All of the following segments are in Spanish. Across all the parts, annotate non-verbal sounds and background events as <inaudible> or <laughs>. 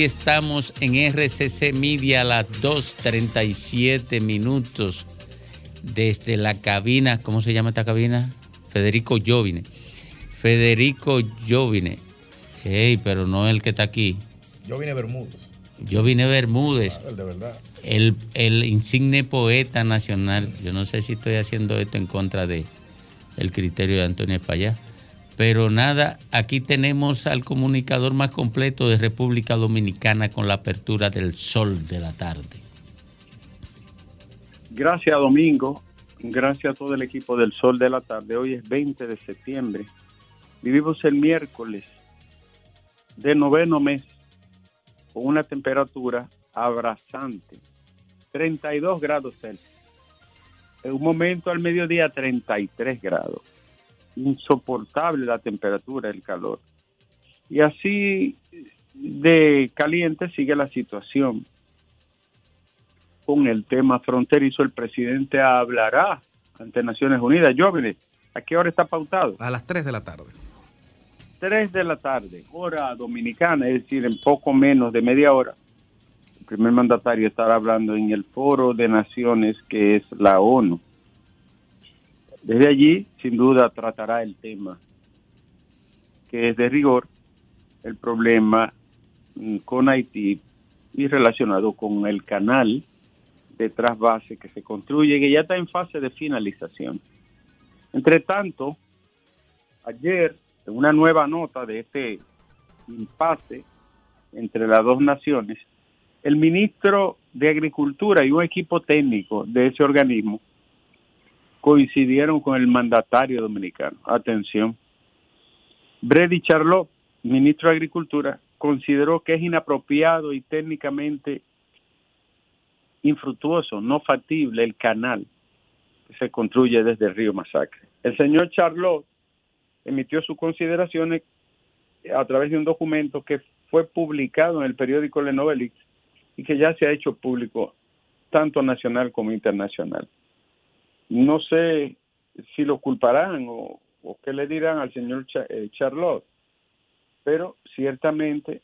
aquí estamos en RCC Media a las 2.37 minutos desde la cabina, ¿cómo se llama esta cabina? Federico Jovine. Federico Jovine. Hey, pero no el que está aquí. Jovine Bermúdez. Jovine Bermúdez. Ah, el de verdad. El, el, insigne poeta nacional. Yo no sé si estoy haciendo esto en contra de el criterio de Antonio Espallá. Pero nada, aquí tenemos al comunicador más completo de República Dominicana con la apertura del sol de la tarde. Gracias, Domingo. Gracias a todo el equipo del Sol de la Tarde. Hoy es 20 de septiembre. Vivimos el miércoles de noveno mes con una temperatura abrasante, 32 grados Celsius. En un momento al mediodía 33 grados. Insoportable la temperatura, el calor. Y así de caliente sigue la situación con el tema fronterizo, el presidente hablará ante Naciones Unidas. Jóvenes, ¿a qué hora está pautado? A las 3 de la tarde. 3 de la tarde, hora dominicana, es decir, en poco menos de media hora. El primer mandatario estará hablando en el Foro de Naciones, que es la ONU. Desde allí, sin duda, tratará el tema, que es de rigor, el problema mm, con Haití y relacionado con el canal de trasvase que se construye que ya está en fase de finalización. Entre tanto, ayer, en una nueva nota de este impasse entre las dos naciones, el ministro de Agricultura y un equipo técnico de ese organismo coincidieron con el mandatario dominicano. Atención. Brady Charlot, ministro de Agricultura, consideró que es inapropiado y técnicamente infructuoso, no factible el canal que se construye desde el río Masacre. El señor Charlot emitió sus consideraciones a través de un documento que fue publicado en el periódico Le Novelix y que ya se ha hecho público tanto nacional como internacional. No sé si lo culparán o, qué le dirán al señor eh, Charlot, pero ciertamente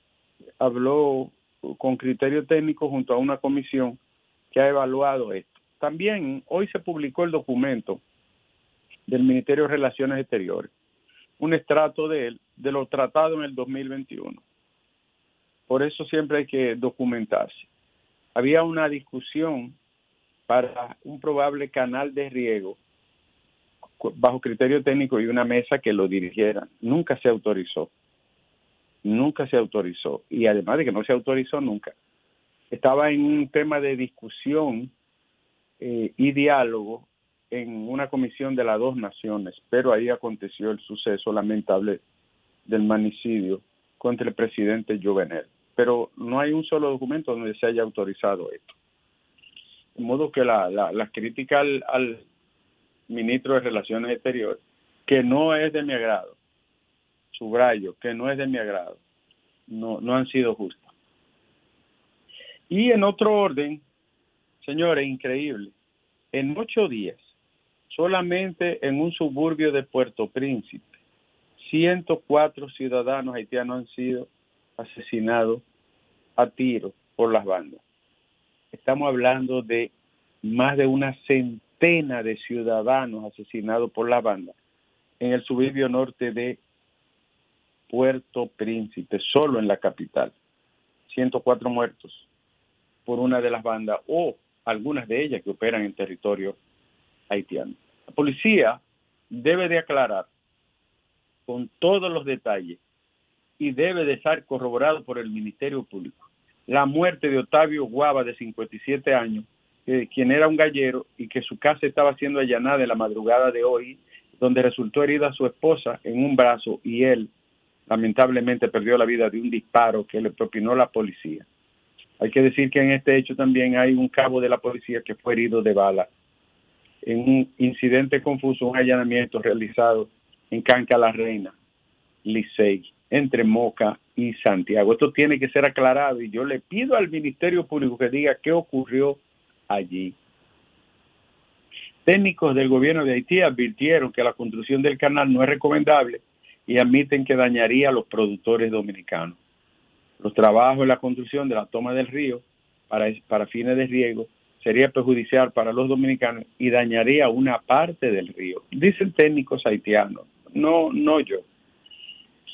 habló con criterio técnico junto a una comisión que ha evaluado esto. También hoy se publicó el documento del Ministerio de Relaciones Exteriores, un estrato de él, de lo tratado en el 2021. Por eso siempre hay que documentarse. Había una discusión para un probable canal de riego bajo criterio técnico y una mesa que lo dirigiera. Nunca se autorizó. Nunca se autorizó. Y además de que no se autorizó nunca, estaba en un tema de discusión eh, y diálogo en una comisión de las dos naciones, pero ahí aconteció el suceso lamentable del manicidio contra el presidente Jovenel. Pero no hay un solo documento donde se haya autorizado esto. De modo que la, la, crítica al, al ministro de Relaciones Exteriores, que no es de mi agrado, subrayo, que no es de mi agrado, no, no han sido justas. Y en otro orden, señores, increíble, en ocho días, solamente en un suburbio de Puerto Príncipe, 104 ciudadanos haitianos han sido asesinados a tiro por las bandas. Estamos hablando de más de una centena de ciudadanos asesinados por la banda en el suburbio norte de Puerto Príncipe, solo en la capital. 104 muertos por una de las bandas o algunas de ellas que operan en territorio haitiano. La policía debe de aclarar con todos los detalles y debe de estar corroborado por el Ministerio Público la muerte de Octavio Guava de 57 años, quien era un gallero y que su casa estaba siendo allanada en la madrugada de hoy, donde resultó herida su esposa en un brazo y él lamentablemente perdió la vida de un disparo que le propinó la policía. Hay que decir que en este hecho también hay un cabo de la policía que fue herido de bala en un incidente confuso, un allanamiento realizado en Canca la Reina, Licey. Entre Moca y Santiago. Esto tiene que ser aclarado y yo le pido al Ministerio Público que diga qué ocurrió allí. Técnicos del gobierno de Haití advirtieron que la construcción del canal no es recomendable y admiten que dañaría a los productores dominicanos. Los trabajos en la construcción de la toma del río para, para fines de riego sería perjudicial para los dominicanos y dañaría una parte del río. Dicen técnicos haitianos, no, no yo.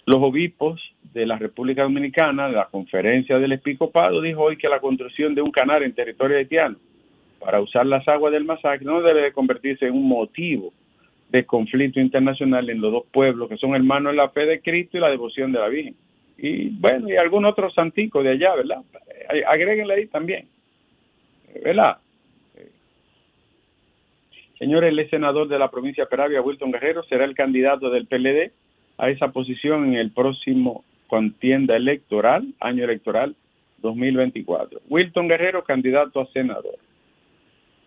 Los obispos de la República Dominicana, de la conferencia del Episcopado, dijo hoy que la construcción de un canal en territorio haitiano para usar las aguas del masacre no debe de convertirse en un motivo de conflicto internacional en los dos pueblos que son hermanos en la fe de Cristo y la devoción de la Virgen. Y bueno, y algún otro santico de allá, ¿verdad? Agréguenle ahí también, ¿verdad? Señores, el senador de la provincia de Peravia, Wilton Guerrero, será el candidato del PLD a esa posición en el próximo contienda electoral, año electoral 2024. Wilton Guerrero, candidato a senador.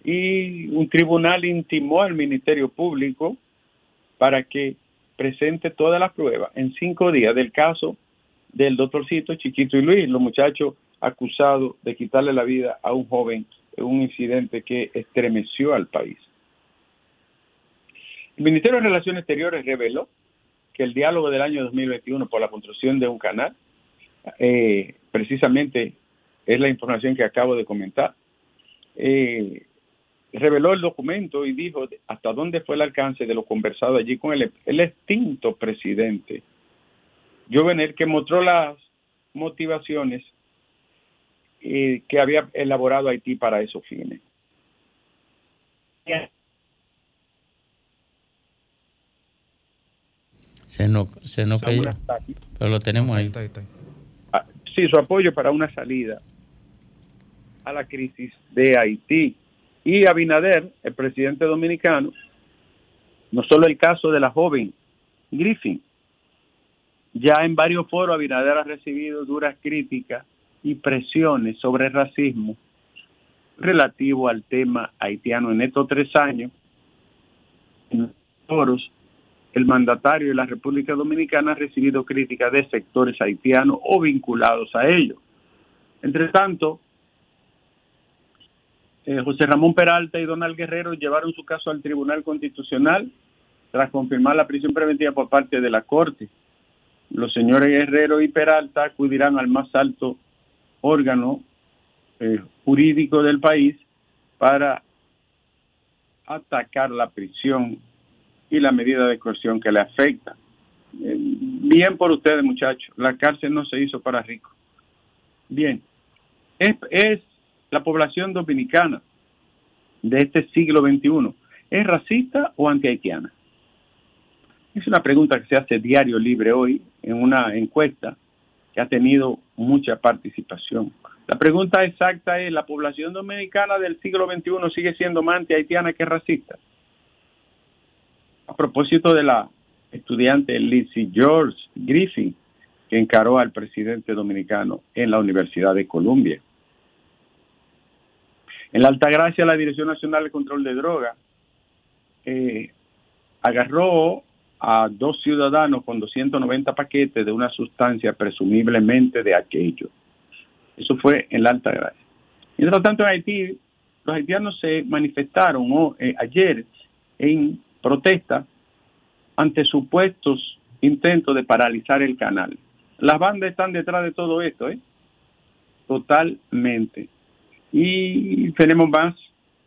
Y un tribunal intimó al Ministerio Público para que presente todas las pruebas en cinco días del caso del doctorcito Chiquito y Luis, los muchachos acusados de quitarle la vida a un joven en un incidente que estremeció al país. El Ministerio de Relaciones Exteriores reveló que el diálogo del año 2021 por la construcción de un canal, eh, precisamente es la información que acabo de comentar, eh, reveló el documento y dijo hasta dónde fue el alcance de lo conversado allí con el, el extinto presidente Jovenel, que mostró las motivaciones eh, que había elaborado Haití para esos fines. Se nos, se cayó, pero lo tenemos ahí. Ah, sí, su apoyo para una salida a la crisis de Haití. Y Abinader, el presidente dominicano, no solo el caso de la joven Griffin, ya en varios foros Abinader ha recibido duras críticas y presiones sobre el racismo relativo al tema haitiano. En estos tres años, en los foros, el mandatario de la República Dominicana ha recibido críticas de sectores haitianos o vinculados a ellos. Entre tanto, eh, José Ramón Peralta y Donald Guerrero llevaron su caso al Tribunal Constitucional tras confirmar la prisión preventiva por parte de la Corte. Los señores Guerrero y Peralta acudirán al más alto órgano eh, jurídico del país para atacar la prisión y la medida de coerción que le afecta. Eh, bien por ustedes, muchachos. La cárcel no se hizo para ricos. Bien. Es, la población dominicana de este siglo XXI. ¿Es racista o antihaitiana? Es una pregunta que se hace diario libre hoy en una encuesta que ha tenido mucha participación. La pregunta exacta es, ¿la población dominicana del siglo XXI sigue siendo más anti-haitiana que racista? A propósito de la estudiante Lizzie George Griffin, que encaró al presidente dominicano en la Universidad de Columbia. En la Altagracia, la Dirección Nacional de Control de Drogas eh, agarró a dos ciudadanos con 290 paquetes de una sustancia presumiblemente de aquello. Eso fue en la Altagracia. Mientras tanto, en Haití, los haitianos se manifestaron eh, ayer en protesta ante supuestos intentos de paralizar el canal. Las bandas están detrás de todo esto, ¿eh? Totalmente. Y tenemos más.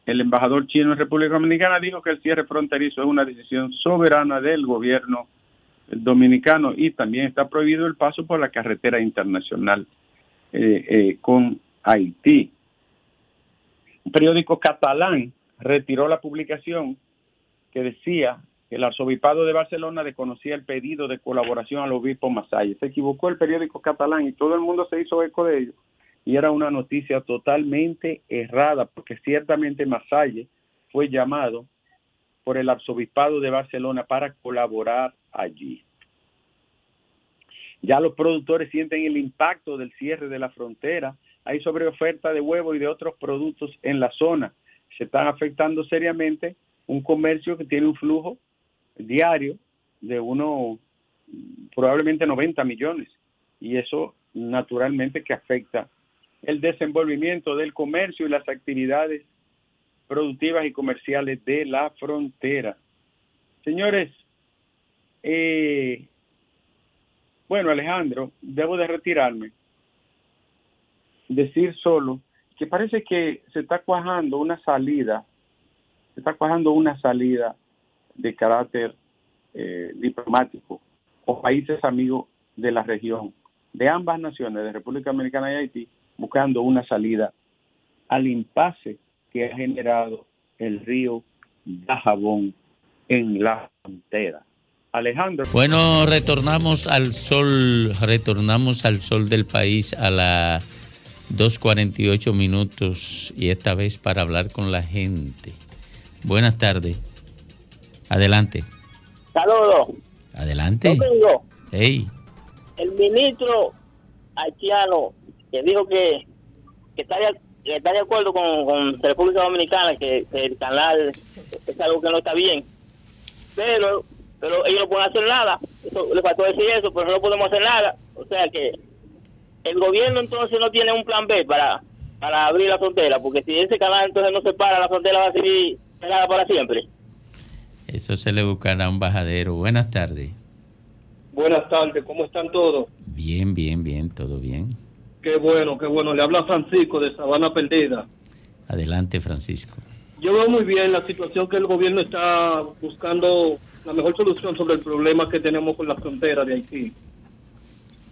El embajador chino en República Dominicana dijo que el cierre fronterizo es una decisión soberana del gobierno dominicano y también está prohibido el paso por la carretera internacional eh, eh, con Haití. Un periódico catalán retiró la publicación que decía que el arzobispado de Barcelona desconocía el pedido de colaboración al obispo Masalle. Se equivocó el periódico catalán y todo el mundo se hizo eco de ello. Y era una noticia totalmente errada, porque ciertamente Masalle fue llamado por el arzobispado de Barcelona para colaborar allí. Ya los productores sienten el impacto del cierre de la frontera. Hay sobreoferta de huevo y de otros productos en la zona. Se están afectando seriamente un comercio que tiene un flujo diario de unos probablemente 90 millones. Y eso naturalmente que afecta el desenvolvimiento del comercio y las actividades productivas y comerciales de la frontera. Señores, eh, bueno Alejandro, debo de retirarme. Decir solo que parece que se está cuajando una salida, está cuajando una salida de carácter eh, diplomático o países amigos de la región, de ambas naciones, de República Dominicana y Haití, buscando una salida al impasse que ha generado el río Dajabón en la frontera. Alejandro. Bueno, retornamos al sol, retornamos al sol del país a las 2.48 minutos y esta vez para hablar con la gente. Buenas tardes. Adelante. Saludos. Adelante. Domingo, Hey, el ministro haitiano que dijo que, que está, de, que está de acuerdo con, con República Dominicana, que, que el canal es algo que no está bien, pero pero ellos no pueden hacer nada. Eso, le faltó decir eso, pero no podemos hacer nada. O sea que el gobierno entonces no tiene un plan B para, para abrir la frontera, porque si ese canal entonces no se para, la frontera va a seguir para siempre. eso se le buscará un bajadero. Buenas tardes. Buenas tardes, ¿cómo están todos? Bien, bien, bien, todo bien. Qué bueno, qué bueno. Le habla Francisco de Sabana Perdida. Adelante, Francisco. Yo veo muy bien la situación que el gobierno está buscando la mejor solución sobre el problema que tenemos con la frontera de Haití.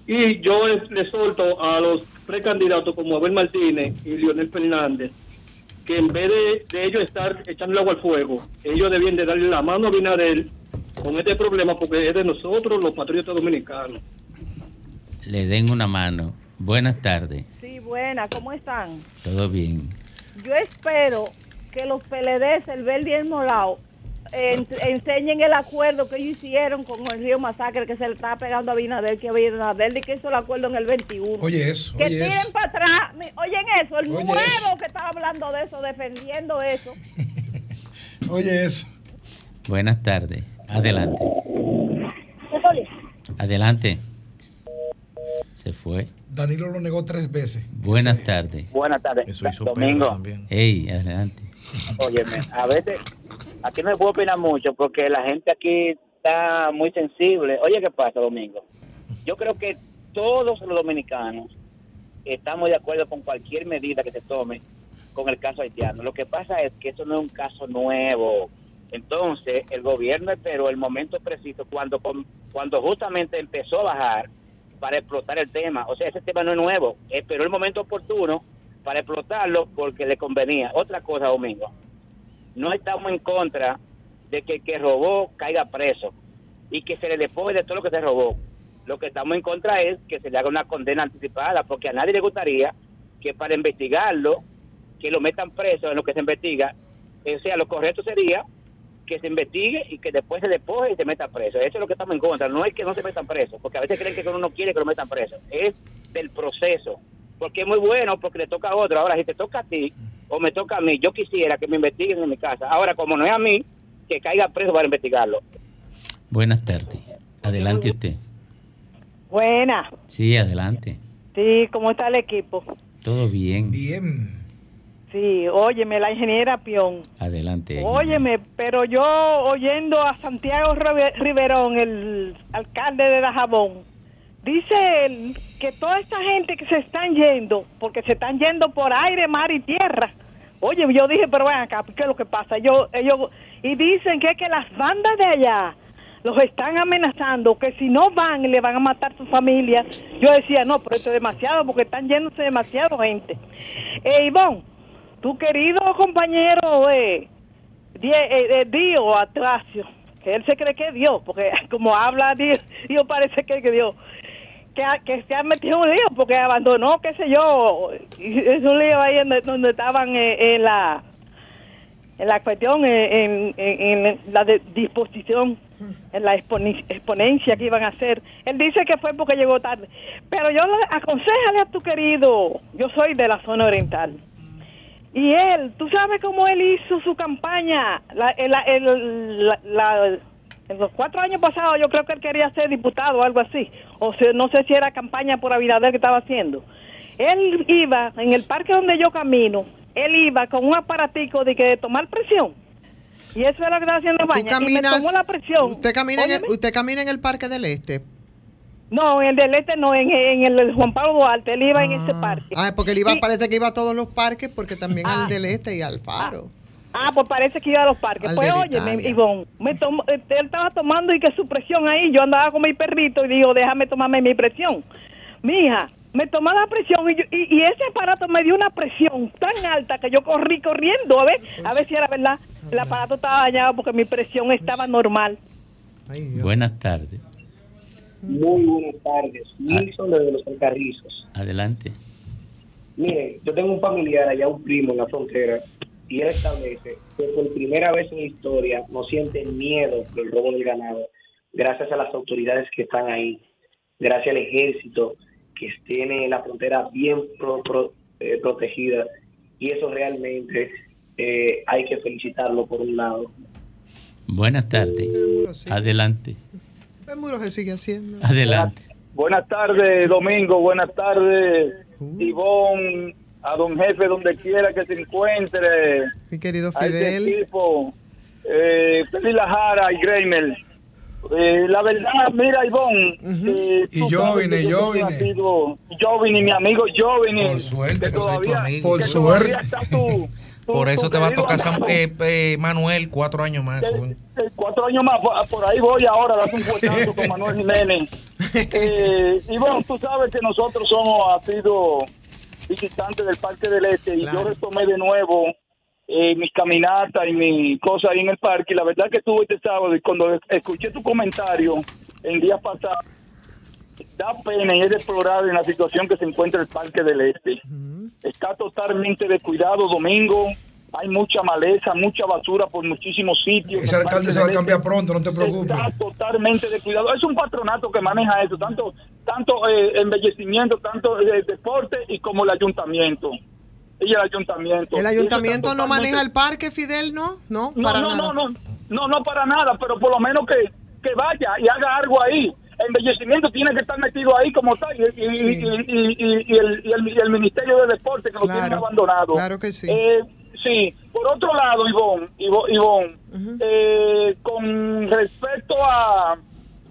Y yo le solto a los precandidatos como Abel Martínez y Leonel Fernández que en vez de, de ellos estar echando el agua al fuego, ellos debían de darle la mano a Binader con este problema porque es de nosotros los patriotas dominicanos. Le den una mano. Buenas tardes. Sí, buena, ¿cómo están? Todo bien. Yo espero que los PLDs, el Verde y el Molao, en- enseñen el acuerdo que ellos hicieron con el Río Masacre que se le está pegando a Binader, que Binader y que hizo el acuerdo en el 21. Oye eso, que oye tiren eso. para atrás. Oyen eso, el Oye nuevo eso. que estaba hablando de eso, defendiendo eso. <laughs> Oye eso. Buenas tardes. Adelante. Adelante. Se fue. Danilo lo negó tres veces. Buenas tardes. Buenas tardes. Eso hizo Domingo. Pedro también. Hey, adelante. Óyeme, a veces aquí no se puede opinar mucho porque la gente aquí está muy sensible. Oye, ¿qué pasa, Domingo? Yo creo que todos los dominicanos estamos de acuerdo con cualquier medida que se tome con el caso haitiano. Lo que pasa es que eso no es un caso nuevo. Entonces, el gobierno esperó el momento preciso cuando, cuando justamente empezó a bajar para explotar el tema. O sea, ese tema no es nuevo. Esperó el momento oportuno para explotarlo porque le convenía. Otra cosa, Domingo, no estamos en contra de que el que robó caiga preso y que se le despoje de todo lo que se robó. Lo que estamos en contra es que se le haga una condena anticipada, porque a nadie le gustaría que para investigarlo, que lo metan preso en lo que se investiga. O sea, lo correcto sería que se investigue y que después se despoje y se meta preso. Eso es lo que estamos en contra. No es que no se metan preso, porque a veces creen que uno no quiere que lo metan preso. Es del proceso. Porque es muy bueno, porque le toca a otro. Ahora, si te toca a ti o me toca a mí, yo quisiera que me investiguen en mi casa. Ahora, como no es a mí, que caiga preso para investigarlo. Buenas tardes. Adelante usted. Buena. Sí, adelante. Sí, ¿cómo está el equipo? Todo bien. Bien. Sí, óyeme, la ingeniera Pion. Adelante. Óyeme, pero yo oyendo a Santiago Rive- Riverón, el alcalde de Dajabón, dice él que toda esta gente que se están yendo, porque se están yendo por aire, mar y tierra. Oye, yo dije, pero ven acá, ¿qué es lo que pasa? Yo, ellos, y dicen que que las bandas de allá los están amenazando, que si no van le van a matar su familia. Yo decía, no, pero esto es demasiado, porque están yéndose demasiado gente. Eh, Ivonne, tu querido compañero de, Die- eh, de Dio Atracio, que él se cree que es Dios, porque <laughs> como habla Dios, Dios parece que es Dios, que, que se ha metido un lío porque abandonó, qué sé yo, es un lío ahí en- donde estaban eh, en la en la cuestión, eh, en, en- la disposición, en la exponencia que iban a hacer. Él dice que fue porque llegó tarde. Pero yo le aconsejale a tu querido, yo soy de la zona oriental. Y él, tú sabes cómo él hizo su campaña, la, el- el- la- la- En los cuatro años pasados yo creo que él quería ser diputado o algo así. O sea, no sé si era campaña por Abinader que estaba haciendo. Él iba en el parque donde yo camino, él iba con un aparatico de que tomar presión. Y eso era lo que estaba haciendo Baña. Y me caminas, tomó la presión. usted camina, en el, usted camina en el Parque del Este. No, en el del este no, en, en el Juan Pablo Duarte, él iba en ese parque. Ah, porque él iba, parece que iba a todos los parques, porque también al del Este y al Faro. Ah, pues parece que iba a los parques. Al pues Italia. Ivonne, me tomó- eh, él estaba tomando y que su presión ahí, yo andaba con mi perrito y digo, déjame tomarme mi presión. Mija, me tomó la presión y, yo- y, y ese aparato me dio una presión tan alta que yo corrí corriendo a ver, a ver si era verdad. El aparato estaba dañado porque mi presión estaba normal. Buenas tardes. Muy buenas tardes. Wilson desde los Alcarrizos. Adelante. Mire, yo tengo un familiar allá, un primo en la frontera, y él establece que por primera vez en la historia no siente miedo del robo del ganado, gracias a las autoridades que están ahí, gracias al ejército que tiene la frontera bien pro- pro- eh, protegida, y eso realmente eh, hay que felicitarlo por un lado. Buenas tardes. Adelante. El muro se sigue haciendo. Adelante. Buenas tardes, Domingo. Buenas tardes, Ivonne. A don jefe, donde quiera que se encuentre. Mi querido A Fidel. equipo. Eh, Feli Lajara y Greimel. Eh, la verdad, mira, Ivonne. eh, Y tú yo sabes vine, que yo siempre vine. ha sido- Yo vine, mi amigo, yo vine. Por suerte que que soy tu todavía, amigo. Por que suerte. todavía está <laughs> Por eso te va a tocar San- eh, eh, Manuel cuatro años más. Eh, cuatro años más, por, por ahí voy ahora a darte un puestazo con <laughs> Manuel Jiménez. Eh, y bueno, tú sabes que nosotros somos, ha sido visitantes del Parque del Este y yo retomé de nuevo eh, mis caminatas y mi cosa ahí en el parque. Y la verdad que estuve este sábado y cuando escuché tu comentario en días pasados, da pena y es deplorable en la situación que se encuentra el Parque del Este. Está totalmente descuidado, Domingo. Hay mucha maleza, mucha basura por muchísimos sitios. Ese alcalde se va a cambiar pronto, no te preocupes. Está totalmente descuidado. Es un patronato que maneja eso, tanto tanto eh, embellecimiento, tanto eh, deporte y como el ayuntamiento. Y el ayuntamiento. El ayuntamiento no totalmente- maneja el parque, Fidel, ¿no? No, no, para no, nada. no, no, no, no para nada, pero por lo menos que, que vaya y haga algo ahí. Embellecimiento tiene que estar metido ahí como tal y, y, y- y- y- y- y el, y el- y el Ministerio de Deporte que lo tiene abandonado. claro que sí. Eh, sí, por otro lado, Ivonne, Ivo- Ivonne, eh, con respecto a,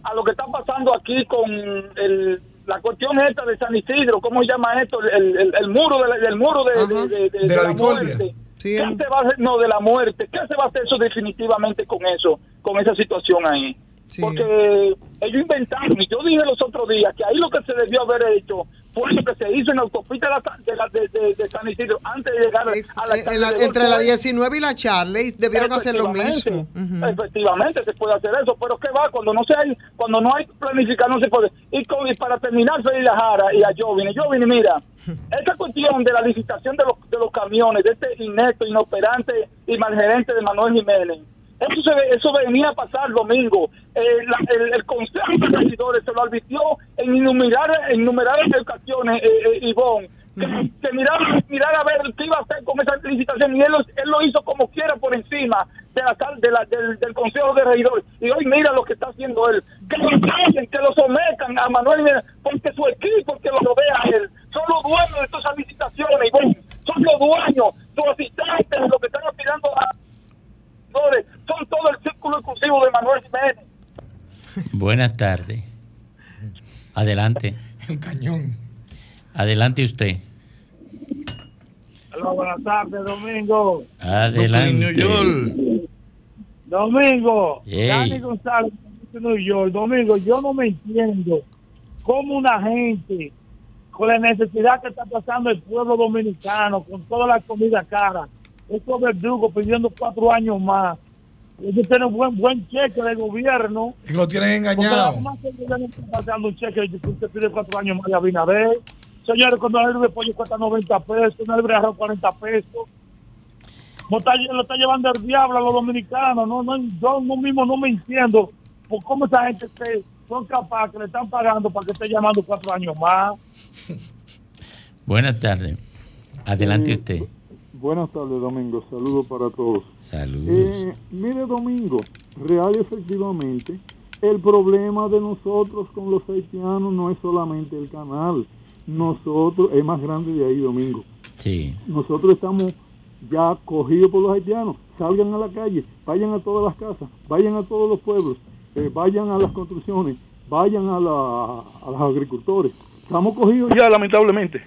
a lo que está pasando aquí con el, la cuestión esta de San Isidro, ¿cómo se llama esto? El, el- el muro de la- del muro de, de- de- de- de la muerte. ¿Qué se va a hacer? No, de la muerte. ¿Qué se va a hacer eso definitivamente con eso, con esa situación ahí? Porque ellos inventaron, y yo dije los otros días que ahí lo que se debió haber hecho fue lo que se hizo en la autopista de, la- de, la- de- de- San Isidro antes de llegar a la Eh, en la- entre la Golfo. 19 y la Charlie debieron hacer lo mismo. Efectivamente, se puede hacer eso, pero ¿qué va? Cuando no se hay, cuando no hay planificar, no se puede. Y, con- y para terminar, Félix Lajara y a Jovine, Jovine, mira, esta cuestión de la licitación de los, de los camiones, de este inepto, inoperante y malgerente de Manuel Jiménez, eso, se, eso venía a pasar domingo. Eh, la- el, el Consejo de Regidores se lo advirtió en innumerables, en innumerables ocasiones, eh, eh, Ivonne, que, que mirar, mirar a ver qué iba a hacer con esa licitación y él, lo- él lo hizo como quiera por encima de la, sal- de la- del, del Consejo de Regidores. Y hoy mira lo que está haciendo él. Que lo callen, que lo sometan a Manuel porque su equipo que lo rodea a él son los dueños de todas esas licitaciones, Ivonne. Son los dueños, sus asistentes, los que están aspirando a son todo el círculo exclusivo de Manuel Jiménez. Buenas tardes. Adelante. El cañón. Adelante usted. Hola, buenas tardes, Domingo. Adelante. Domingo, Ey. Dani González, New York. Domingo, yo no me entiendo cómo una gente, con la necesidad que está pasando el pueblo dominicano, con toda la comida cara, estos verdugos pidiendo cuatro años más. Ellos tienen buen buen cheque del gobierno. Y lo tienen engañado. la más que el gobierno está pasando un cheque que usted pide cuatro años más de Abinader. Señores, cuando el de pollo cuesta 90 pesos, una libre de arroz 40 pesos. Lo está, lo está llevando el diablo a los dominicanos. No, no, yo no mismo no me entiendo por cómo esa gente se, son capaces, que le están pagando para que esté llamando cuatro años más. <laughs> Buenas tardes. Adelante Eh, usted. Buenas tardes, Domingo. Saludos para todos. Saludos. Eh, mire, Domingo, real y efectivamente, el problema de nosotros con los haitianos no es solamente el canal. Nosotros, es más grande de ahí, Domingo. Sí. Nosotros estamos ya cogidos por los haitianos. Salgan a la calle, vayan a todas las casas, vayan a todos los pueblos, eh, vayan a las construcciones, vayan a, la, a los agricultores. Estamos cogidos ya, lamentablemente.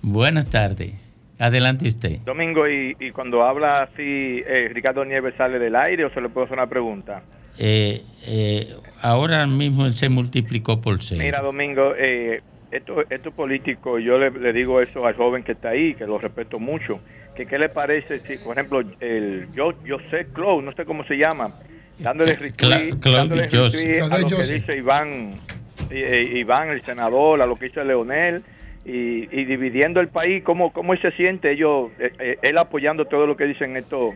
Buenas tardes. Adelante usted. Domingo, y, y cuando habla así, eh, Ricardo Nieves sale del aire o se le puede hacer una pregunta. Eh, eh, ahora mismo se multiplicó por seis. Mira, Domingo, eh, esto, esto político, yo le, le digo eso al joven que está ahí, que lo respeto mucho, que qué le parece si, por ejemplo, el yo, yo sé Cloud, no sé cómo se llama, dándole retweet, dándole a lo que dice Iván, eh, eh, Iván, el senador, a lo que dice Leonel, y, y dividiendo el país, ¿cómo, cómo él se siente? Ellos, eh, eh, él apoyando todo lo que dicen estos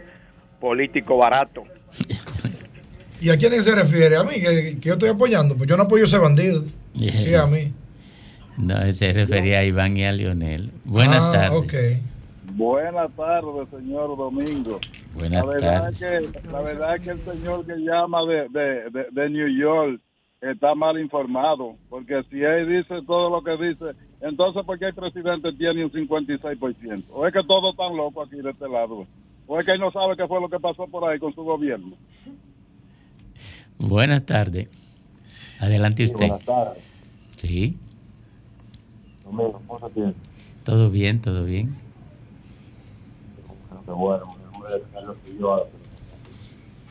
políticos baratos. <laughs> ¿Y a quién se refiere? ¿A mí? ¿Que, que yo estoy apoyando? Pues yo no apoyo a ese bandido. <laughs> Sí, a mí. No, se refería a Iván y a Lionel. Buenas Ah, tardes. Buenas tardes, señor Domingo. Buenas la verdad tardes. Es que, la verdad es que el señor que llama de, de, de, de New York está mal informado, porque si él dice todo lo que dice, entonces ¿por qué el presidente tiene un 56%? ¿O es que todos están locos aquí de este lado? ¿O es que él no sabe qué fue lo que pasó por ahí con su gobierno? Buenas tardes. Adelante usted. buenas tardes. Sí, Domingo, ¿cómo se tiene? todo bien, todo bien. Bueno.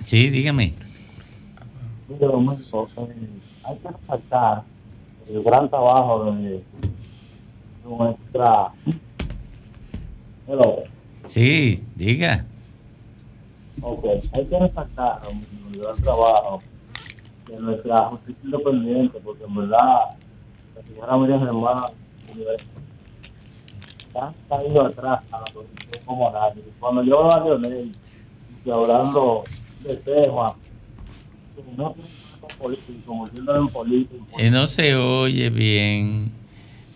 Sí, dígame. Mire, Domingo, eh, hay que resaltar el gran trabajo de nuestra... Hello. Sí, diga. Ok, hay que resaltar el trabajo de nuestra justicia independiente, porque en verdad la señora Miriam Germán está caído atrás a la posición como nadie. Cuando yo veo a Leonel y hablando de temas que no tienen con política, convirtiéndolo en política, Eh, no se oye bien.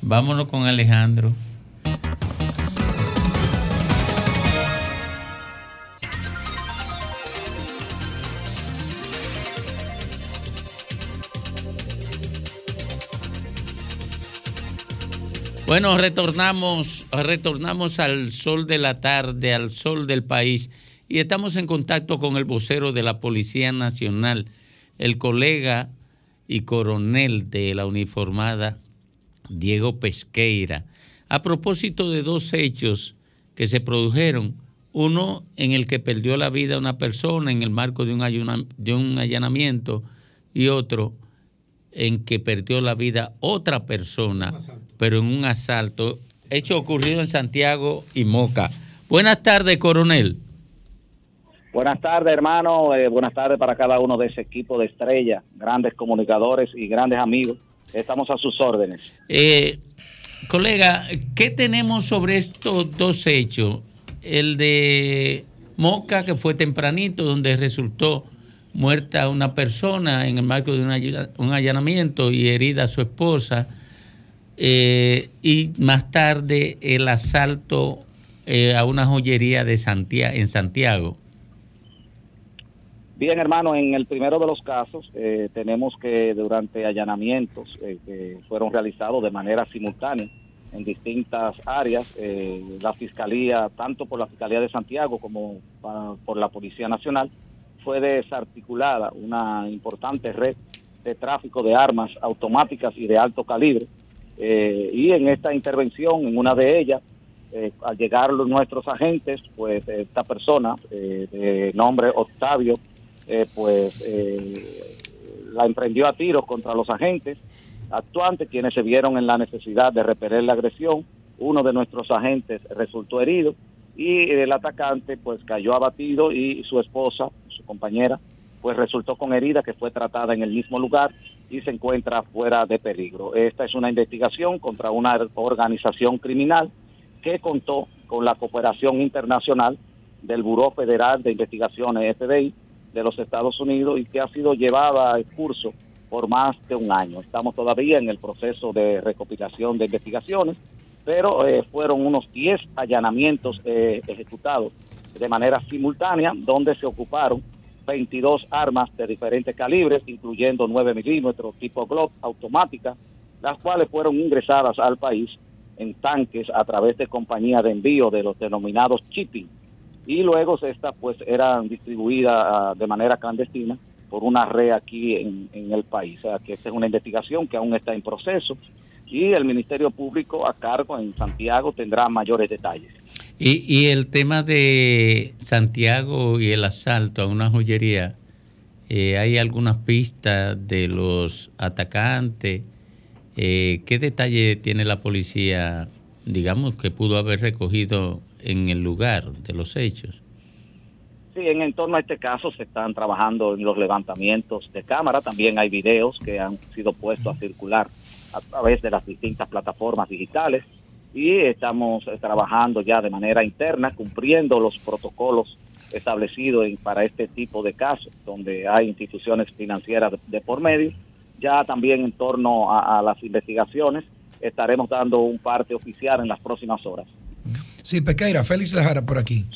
Vámonos con Alejandro. Bueno, retornamos, retornamos al sol de la tarde, al sol del país, y estamos en contacto con el vocero de la Policía Nacional, el colega y coronel de la uniformada, Diego Pesqueira, a propósito de dos hechos que se produjeron, uno en el que perdió la vida una persona en el marco de un, ayuna- de un allanamiento y otro en que perdió la vida otra persona, pero en un asalto, hecho ocurrido en Santiago y Moca. Buenas tardes, coronel. Buenas tardes, hermano. Eh, buenas tardes para cada uno de ese equipo de estrellas, grandes comunicadores y grandes amigos. Estamos a sus órdenes. Eh, colega, ¿qué tenemos sobre estos dos hechos? El de Moca, que fue tempranito, donde resultó muerta una persona en el marco de un alla- un allanamiento y herida su esposa. Eh, y más tarde el asalto eh, a una joyería de Santiago, en Santiago. Bien, hermano, en el primero de los casos eh, tenemos que durante allanamientos eh, que fueron realizados de manera simultánea en distintas áreas, eh, la Fiscalía, tanto por la Fiscalía de Santiago como por la Policía Nacional, fue desarticulada una importante red de tráfico de armas automáticas y de alto calibre. Y en esta intervención, en una de ellas, al llegar nuestros agentes, pues esta persona de nombre Octavio, eh, pues eh, la emprendió a tiros contra los agentes actuantes, quienes se vieron en la necesidad de repeler la agresión. Uno de nuestros agentes resultó herido y el atacante pues cayó abatido y su esposa, su compañera, pues resultó con herida que fue tratada en el mismo lugar y se encuentra fuera de peligro. Esta es una investigación contra una organización criminal que contó con la cooperación internacional del Buró Federal de Investigaciones FBI de los Estados Unidos y que ha sido llevada a curso por más de un año. Estamos todavía en el proceso de recopilación de investigaciones, pero eh, fueron unos 10 allanamientos eh, ejecutados de manera simultánea, donde se ocuparon 22 armas de diferentes calibres, incluyendo 9 milímetros tipo Glock automática, las cuales fueron ingresadas al país en tanques a través de compañías de envío de los denominados shipping. Y luego estas pues eran distribuidas ah, de manera clandestina por una red aquí en, el país. O sea que esta es una investigación que aún está en proceso y el Ministerio Público a cargo en Santiago tendrá mayores detalles. Y, y el tema de Santiago y el asalto a una joyería, eh, ¿hay algunas pistas de los atacantes? Eh, ¿Qué detalle tiene la policía, digamos, que pudo haber recogido en el lugar de los hechos? Sí, en, en torno a este caso se están trabajando en los levantamientos de cámara, también hay videos que han sido puestos a circular a través de las distintas plataformas digitales y estamos eh, trabajando ya de manera interna, cumpliendo los protocolos establecidos para este tipo de casos, donde hay instituciones financieras de, de por medio. Ya también en torno a, a las investigaciones estaremos dando un parte oficial en las próximas horas. Sí, Pequeira, Félix Lajara por aquí.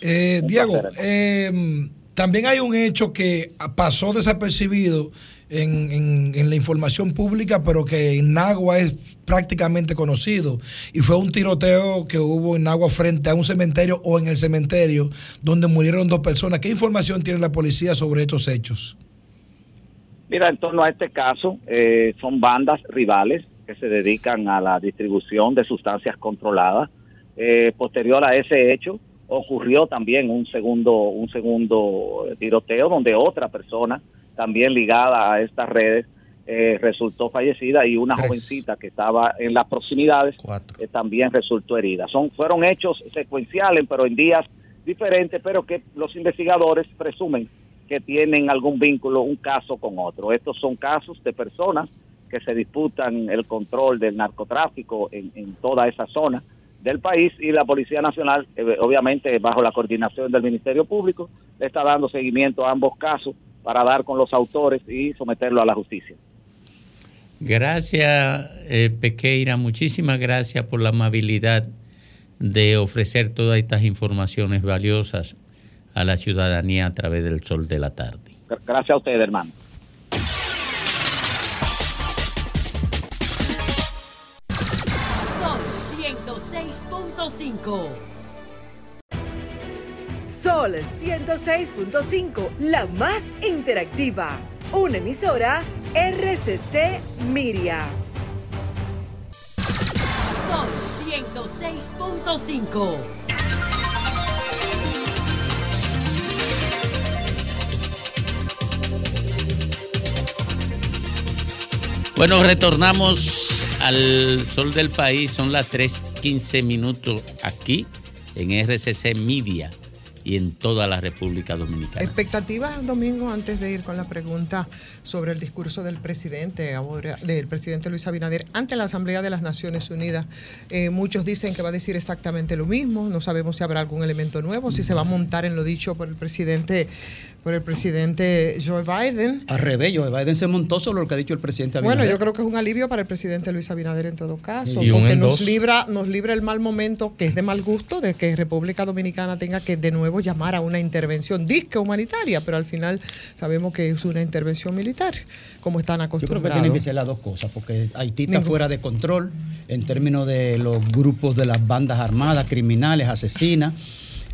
Eh, Diego, eh, también hay un hecho que pasó desapercibido en, en- en la información pública, pero que en Nagua es prácticamente conocido. Y fue un tiroteo que hubo en Nagua frente a un cementerio o en el cementerio donde murieron dos personas. ¿Qué información tiene la policía sobre estos hechos? Mira, en torno a este caso, eh, son bandas rivales que se dedican a la distribución de sustancias controladas. Eh, posterior a ese hecho, ocurrió también un segundo, un segundo tiroteo donde otra persona, también ligada a estas redes, eh, resultó fallecida y una jovencita que estaba en las proximidades eh, también resultó herida. Son, fueron hechos secuenciales, pero en días diferentes, pero que los investigadores presumen que tienen algún vínculo, un caso con otro. Estos son casos de personas que se disputan el control del narcotráfico en, en toda esa zona del país y la Policía Nacional, eh, obviamente bajo la coordinación del Ministerio Público, le está dando seguimiento a ambos casos para dar con los autores y someterlo a la justicia. Gracias, eh, Pequeira. Muchísimas gracias por la amabilidad de ofrecer todas estas informaciones valiosas a la ciudadanía a través del sol de la tarde. Gracias a ustedes, hermano. 106.5. Sol 106.5, la más interactiva. Una emisora RCC Miria. Sol 106.5. Bueno, retornamos al sol del país. Son las 3:15 minutos aquí en RCC Media y en toda la República Dominicana. Expectativa, Domingo, antes de ir con la pregunta sobre el discurso del presidente, del presidente Luis Abinader ante la Asamblea de las Naciones Unidas. Eh, muchos dicen que va a decir exactamente lo mismo. No sabemos si habrá algún elemento nuevo, si se va a montar en lo dicho por el presidente, por el presidente Joe Biden. Al revés, Joe Biden se montó sobre lo que ha dicho el presidente Bueno, Abinader. yo creo que es un alivio para el presidente Luis Abinader en todo caso, Y porque nos libra, nos libra el mal momento, que es de mal gusto, de que República Dominicana tenga que de nuevo llamar a una intervención disque humanitaria, pero al final sabemos que es una intervención militar, como están Yo creo que acostumbrados. tienen que ser las dos cosas, porque Haití está Ningún- fuera de control en términos de los grupos de las bandas armadas, criminales, asesinas.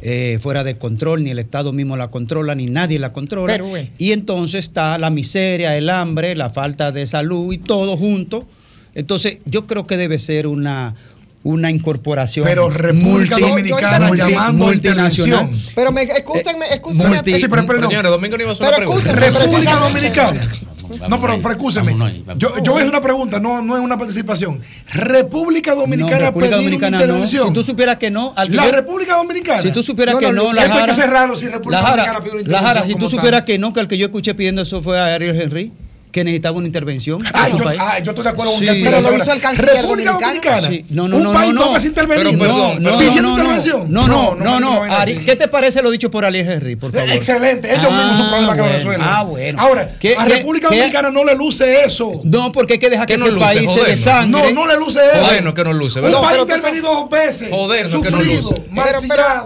Eh, fuera de control, ni el Estado mismo la controla, ni nadie la controla. Pero bueno. Y entonces está la miseria, el hambre, la falta de salud y todo junto. Entonces, yo creo que debe ser una, una incorporación. Pero República Dominicana llamando multinacional. Pero me, escúchenme, escúchenme. multi- Sí, pero perdón. Señores, Domingo no iba a hacer una pregunta. República. Dominicana. No, pero, pero escúcheme. Yo, yo voy a hacer una pregunta, no, no es una participación. República Dominicana No, República pedir Dominicana una no. intervención. Si tú supieras que no, al que la yo- República Dominicana. Si tú supieras No, que no, no, esto hay Jara- que cerrarlo si República la Jara- Dominicana pide una la Jara, si tú supieras que no, que el que yo escuché pidiendo eso fue a Ariel Henry, que necesitaba una intervención. Ah, yo, ah, yo estoy de acuerdo con Sí. que Pero lo hizo el canciller República. Dominicana. Sí. No, no, un no, país no, no, no. se intervenir. Perdón, no, no, pidiendo no, no, intervención. no, no, no, no, Ari. ¿Qué te parece lo dicho por Ali Henry, por favor? Excelente, ellos mismos son problemas que lo bueno, resuelven. Ah, bueno. Ahora, ¿Qué- a qué- República qué- Dominicana no le luce eso. No, porque hay que dejar que ¿Qué no ese luce? país se Jodernos. desangre. No, no le luce eso. Jodernos que no luce, Un país No, intervenido dos veces. Jodernos que no luce.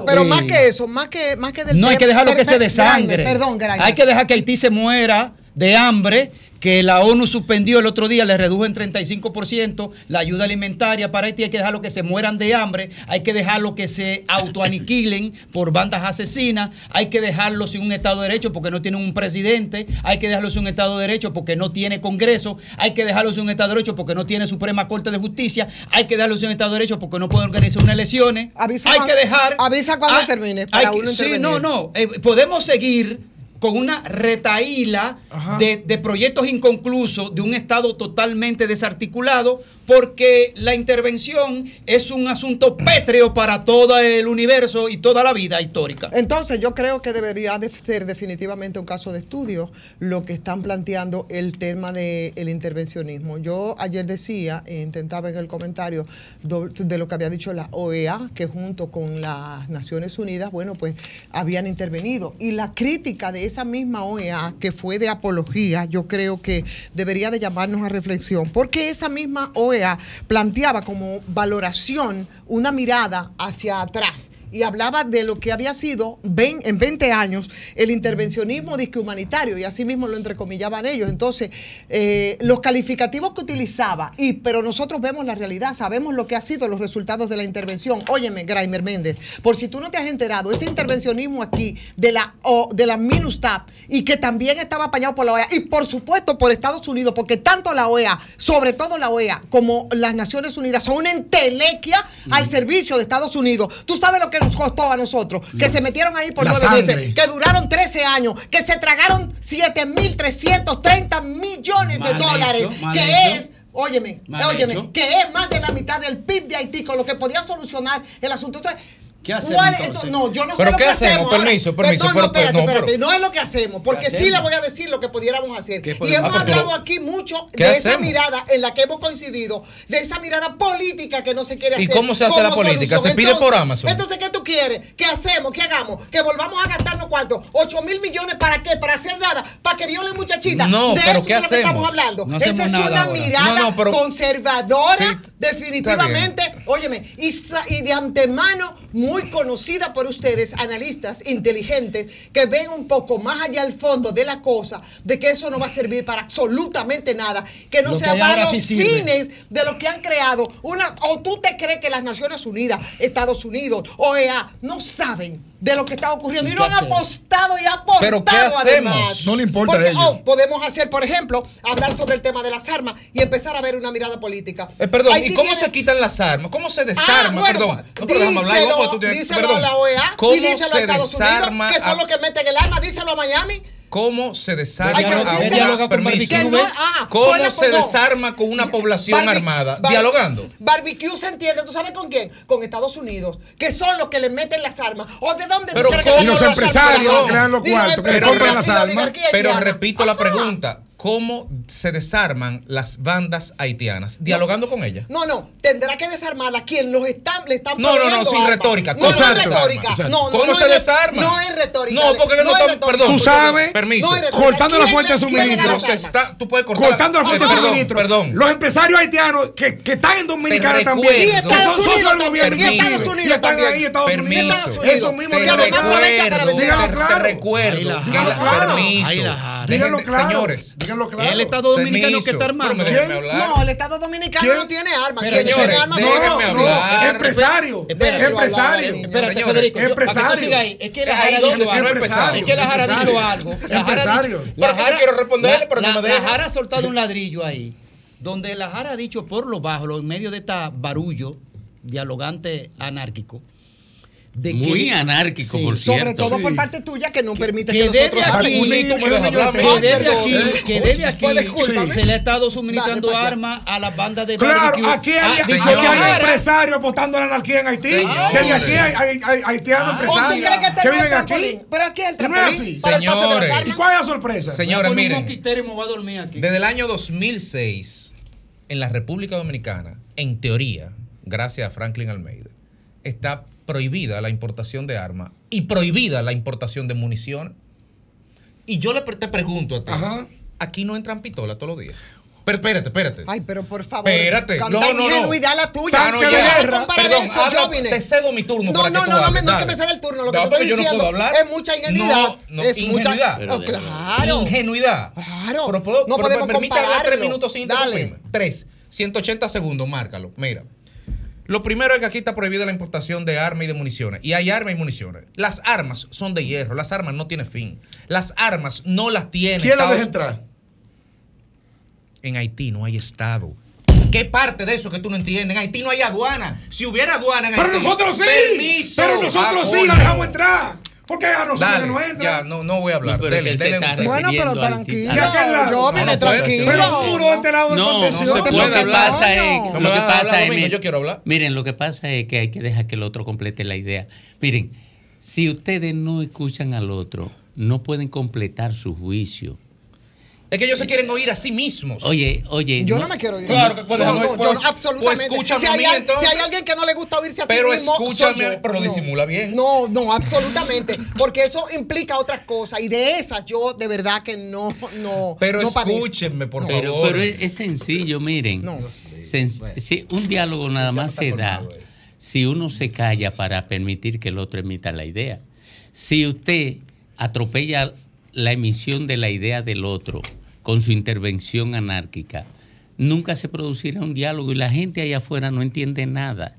Pero, más que eso, más que, más que del No hay que dejarlo que se desangre. Perdón, Graimer. Hay que dejar que Haití se muera de hambre, que la ONU suspendió el otro día, le redujo en 35% la ayuda alimentaria para Haití. Hay que dejarlo que se mueran de hambre. Hay que dejarlo que se autoaniquilen <laughs> por bandas asesinas. Hay que dejarlo sin un Estado de Derecho porque no tiene un presidente. Hay que dejarlo sin un Estado de Derecho porque no tiene Congreso. Hay que dejarlo sin un Estado de Derecho porque no tiene Suprema Corte de Justicia. Hay que dejarlo sin un Estado de Derecho porque no puede organizar unas elecciones. Avisa hay cuando- que dejar. avisa cuando Ah, termine, hay para que- uno sí, no, no. eh, podemos seguir con una retaíla de, de proyectos inconclusos de un Estado totalmente desarticulado, porque la intervención es un asunto pétreo para todo el universo y toda la vida histórica. Entonces yo creo que debería de ser definitivamente un caso de estudio lo que están planteando el tema del intervencionismo. Yo ayer decía, e intentaba en el comentario de lo que había dicho la OEA, que junto con las Naciones Unidas, bueno, pues habían intervenido. Y la crítica de esa misma OEA, que fue de apología, yo creo que debería de llamarnos a reflexión, porque esa misma OEA planteaba como valoración una mirada hacia atrás y hablaba de lo que había sido en 20 años el intervencionismo disque humanitario y así mismo lo entrecomillaban ellos. Entonces, eh, los calificativos que utilizaba, y, pero nosotros vemos la realidad, sabemos lo que ha sido los resultados de la intervención. Óyeme, Graimer Méndez, por si tú no te has enterado, ese intervencionismo aquí de la, o, de la MINUSTAP y que también estaba apañado por la OEA y por supuesto por Estados Unidos, porque tanto la OEA, sobre todo la OEA, como las Naciones Unidas son una entelequia al servicio de Estados Unidos. Tú sabes lo que nos costó a nosotros, que se metieron ahí por nueve meses, que duraron 13 años, que se tragaron 7.330 millones de dólares, que es... Óyeme, óyeme, que es más de la mitad del PIB de Haití, con lo que podía solucionar el asunto. Entonces, ¿Qué hacemos ¿cuál- entonces? No, yo no ¿Pero sé lo qué que hacemos? Permiso, permiso, No, no, pero- espérate, no, espérate, pero- no es lo que hacemos, porque ¿Qué sí le hacemos? voy a decir lo que pudiéramos hacer. Y hemos hablado aquí mucho ¿Qué de esa hacemos? mirada en la que hemos coincidido, de esa mirada política que no se quiere ¿Y hacer. cómo se hace como la política? solución. ¿Se pide por Amazon? Entonces, ¿qué tú quieres? ¿Qué hacemos? ¿Qué hagamos? ¿Que volvamos a gastarnos cuánto? ¿8 mil millones para qué? ¿Para hacer nada? ¿Para que violen muchachitas? No, de pero eso ¿qué es de lo que estamos hacemos? hablando. No Esa hacemos es una mirada conservadora, definitivamente, óyeme, y, y de antemano muy conocida por ustedes, analistas inteligentes, que ven un poco más allá al fondo de la cosa, de que eso no va a servir para absolutamente nada, que no Lo que sea hay para los sí fines de los que han creado una, o tú te crees que las Naciones Unidas, Estados Unidos, OEA, no saben de lo que está ocurriendo y ¿Y no han hacemos? apostado y apostado ¿Pero qué hacemos? además. No le importa Porque, a ellos. oh, podemos hacer, por ejemplo, hablar sobre el tema de las armas y empezar a ver una mirada política. Eh, perdón, Haití ¿y cómo tiene- se quitan las armas? ¿Cómo se Ah, desarma? bueno, perdón. No, hablar, díselo, Díselo perdón. a la OEA ¿Cómo y díselo a se Estados desarma Unidos, que son a- los que meten el arma, díselo a Miami. ¿Cómo se desarma que a una permiso? no- ah, ¿Cómo la- se no. desarma con una población Barbi- armada? bar- Dialogando. Barbecue se entiende, ¿tú sabes con quién? Con Estados Unidos, que son los que le meten las armas. ¿O de dónde Pero ¿cómo los empresarios crean los cuartos, que compran las armas? Pero repito la pregunta. ¿Cómo se desarman las bandas haitianas? Dialogando con ellas. No, no, tendrá que desarmarla. Quien los están, le están No, no, no, sin armas. retórica. No, ¿Cómo no se es desarma? retórica. Exacto. No, no, ¿Cómo no se es- desarma? No es retórica. No, porque no es estamos- perdón, Tú sabes, Permiso. Cortando la ¿Quién fuente de suministro. está- tú puedes cortar. Cortando la fuente Eh, de suministro. Perdón. Los empresarios haitianos que, que están en Dominicana también. Y que Estados son socios Unidos del gobierno. también, y Estados Unidos y están también. ahí Estados. Unidos. Eso mismo Te recuerdo, vender. Díganlo te, recuerdo. La- claro. Permiso. Claro. Es el Estado Dominicano Permiso. que está armado. No, el Estado Dominicano ¿Quién? no tiene armas. Pero, señores, tiene armas no, No, empresario. Espérate, Empresario. Espérate, Señores, Federico. empresario. ahí, es que la Ahí Jara ha donde dicho algo. empresario. Es que la Jara ha dicho Empresario. algo. La Jara ha dicho- Empresario. la Pero que yo Jara- quiero responderle, la- pero no la- me deja. La Jara ha soltado un ladrillo ahí, donde la Jara ha dicho por lo bajo, en medio de esta barullo dialogante anárquico, de Muy que- anárquico, Sí. por Sobre cierto. todo por parte tuya que no permite que que, desde nosotros aquí, que desde aquí, que desde aquí se le ha estado suministrando armas a las bandas de Claro, barbecue. aquí hay, Ah, aquí hay empresarios apostando a la anarquía en Haití. Señores. Desde aquí hay, hay, hay haitianos ¿O tú empresarios crees que este que viven aquí. Pero aquí el Que no es trampolín Señores. ¿Y cuál es la sorpresa? Señores, miren. mosquitero y me voy a dormir aquí. Desde el año 2006, en la República Dominicana, en teoría, gracias a Franklin Almeida, está prohibida la importación de armas y prohibida la importación de munición. Y yo le pre- te pregunto a ti, aquí no entran pistolas todos los días. Pero espérate, espérate. Ay, pero por favor. Espérate. No, no, no. ingenuidad la tuya. No, ¿Qué ya. vas a comparar Perdón, eso, habla- te cedo mi turno No, para que no, tú no, no, hables, no es que me ceda el turno. Lo que No, te estoy porque yo no diciendo puedo hablar. es mucha ingenuidad. No, no, es mucha ingenuidad. Oh, claro. Ingenuidad. Claro. Pero puedo, no pero podemos me permite hablar tres minutos sin interrumpirme. Tres. 180 segundos, márcalo. Mira. Lo primero es que aquí está prohibida la importación de armas y de municiones. Y hay armas y municiones. Las armas son de hierro. Las armas no tienen fin. Las armas no las tiene. ¿Quién la Estados- deja entrar? En Haití no hay Estado. ¿Qué parte de eso que tú no entiendes? En Haití no hay aduana. Si hubiera aduana en Pero Haití. nosotros sí. Permiso. Pero nosotros Ah, sí la dejamos entrar. ¿Por qué a nosotros Dale, que no entra? ya, no, no voy a hablar. No, pero Dele, dele un- Bueno, pero tranquilo. Yo vine No, no, tranquilo. Pero puro de este lado de No, no se puede. Lo que pasa es, No lo que pasa hablar, es, yo quiero hablar. miren, lo que pasa es que hay que dejar que el otro complete la idea. Miren, si ustedes no escuchan al otro, no pueden completar su juicio. Es que ellos se quieren oír a sí mismos. Oye, oye. Yo no me quiero ir. Claro que no, oír, no, pues- yo no, absolutamente. pues escúchame si, a hay, mí, al- entonces. si hay alguien que no le gusta oírse a sí Pero mismo, escúchame, soy yo. pero lo No. disimula bien. No, no, absolutamente. Porque eso implica otras cosas. Y de esas yo de verdad que no, no. Pero no escúchenme, por Pero, favor. pero es, es sencillo, miren. Sen- si un diálogo nada más se da si uno se calla para permitir que el otro emita la idea. Si usted atropella la emisión de la idea del otro con su intervención anárquica, nunca se producirá un diálogo y la gente allá afuera no entiende nada.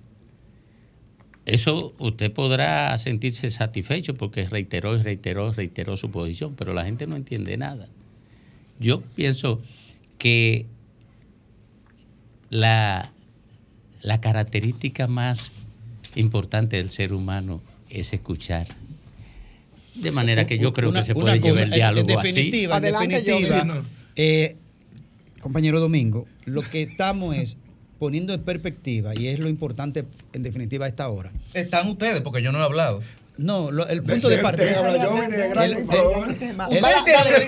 Eso usted podrá sentirse satisfecho porque reiteró y reiteró, reiteró su posición, pero la gente no entiende nada. Yo pienso que la, la característica más importante del ser humano es escuchar. De manera que yo creo Una- que se puede llevar el en- diálogo en así. Adelante, no. eh, compañero Domingo, lo que estamos es poniendo en perspectiva, y es lo importante en definitiva a esta hora. Están ustedes, porque yo no he hablado. No, lo- el punto de partida. el-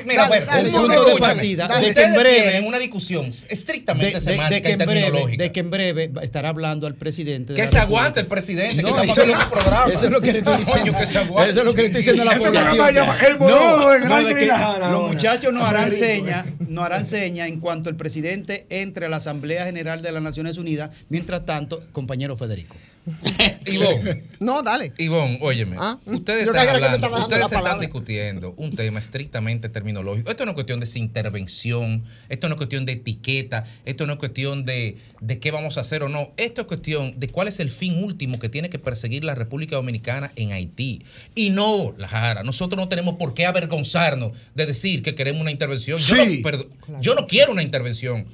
mira, punto de partida de que en breve tienen una discusión estrictamente semántica de que y en breve, terminológica. de que en breve estará hablando al presidente. de que se aguante el presidente, No, que está eso- pasando un programa. Eso es lo que le estoy diciendo. Coño, que se aguante. Eso es lo que le estoy diciendo a la Este población. El Monólogo de Jara Los muchachos nos harán Federico, seña, eh. nos harán seña en cuanto el presidente entre a la Asamblea General de las Naciones Unidas. Mientras tanto, compañero Federico. <laughs> Ivonne, No, dale. Ivonne, óyeme. Ah, Ustedes yo están hablando, ustedes están discutiendo un tema estrictamente terminológico. Esto no es cuestión de si intervención, esto no es cuestión de etiqueta, esto no es cuestión de, de qué vamos a hacer o no. Esto es cuestión de cuál es el fin último que tiene que perseguir la República Dominicana en Haití. Y no, la Jara, nosotros no tenemos por qué avergonzarnos de decir que queremos una intervención. Yo, no, perdón, yo no quiero una intervención.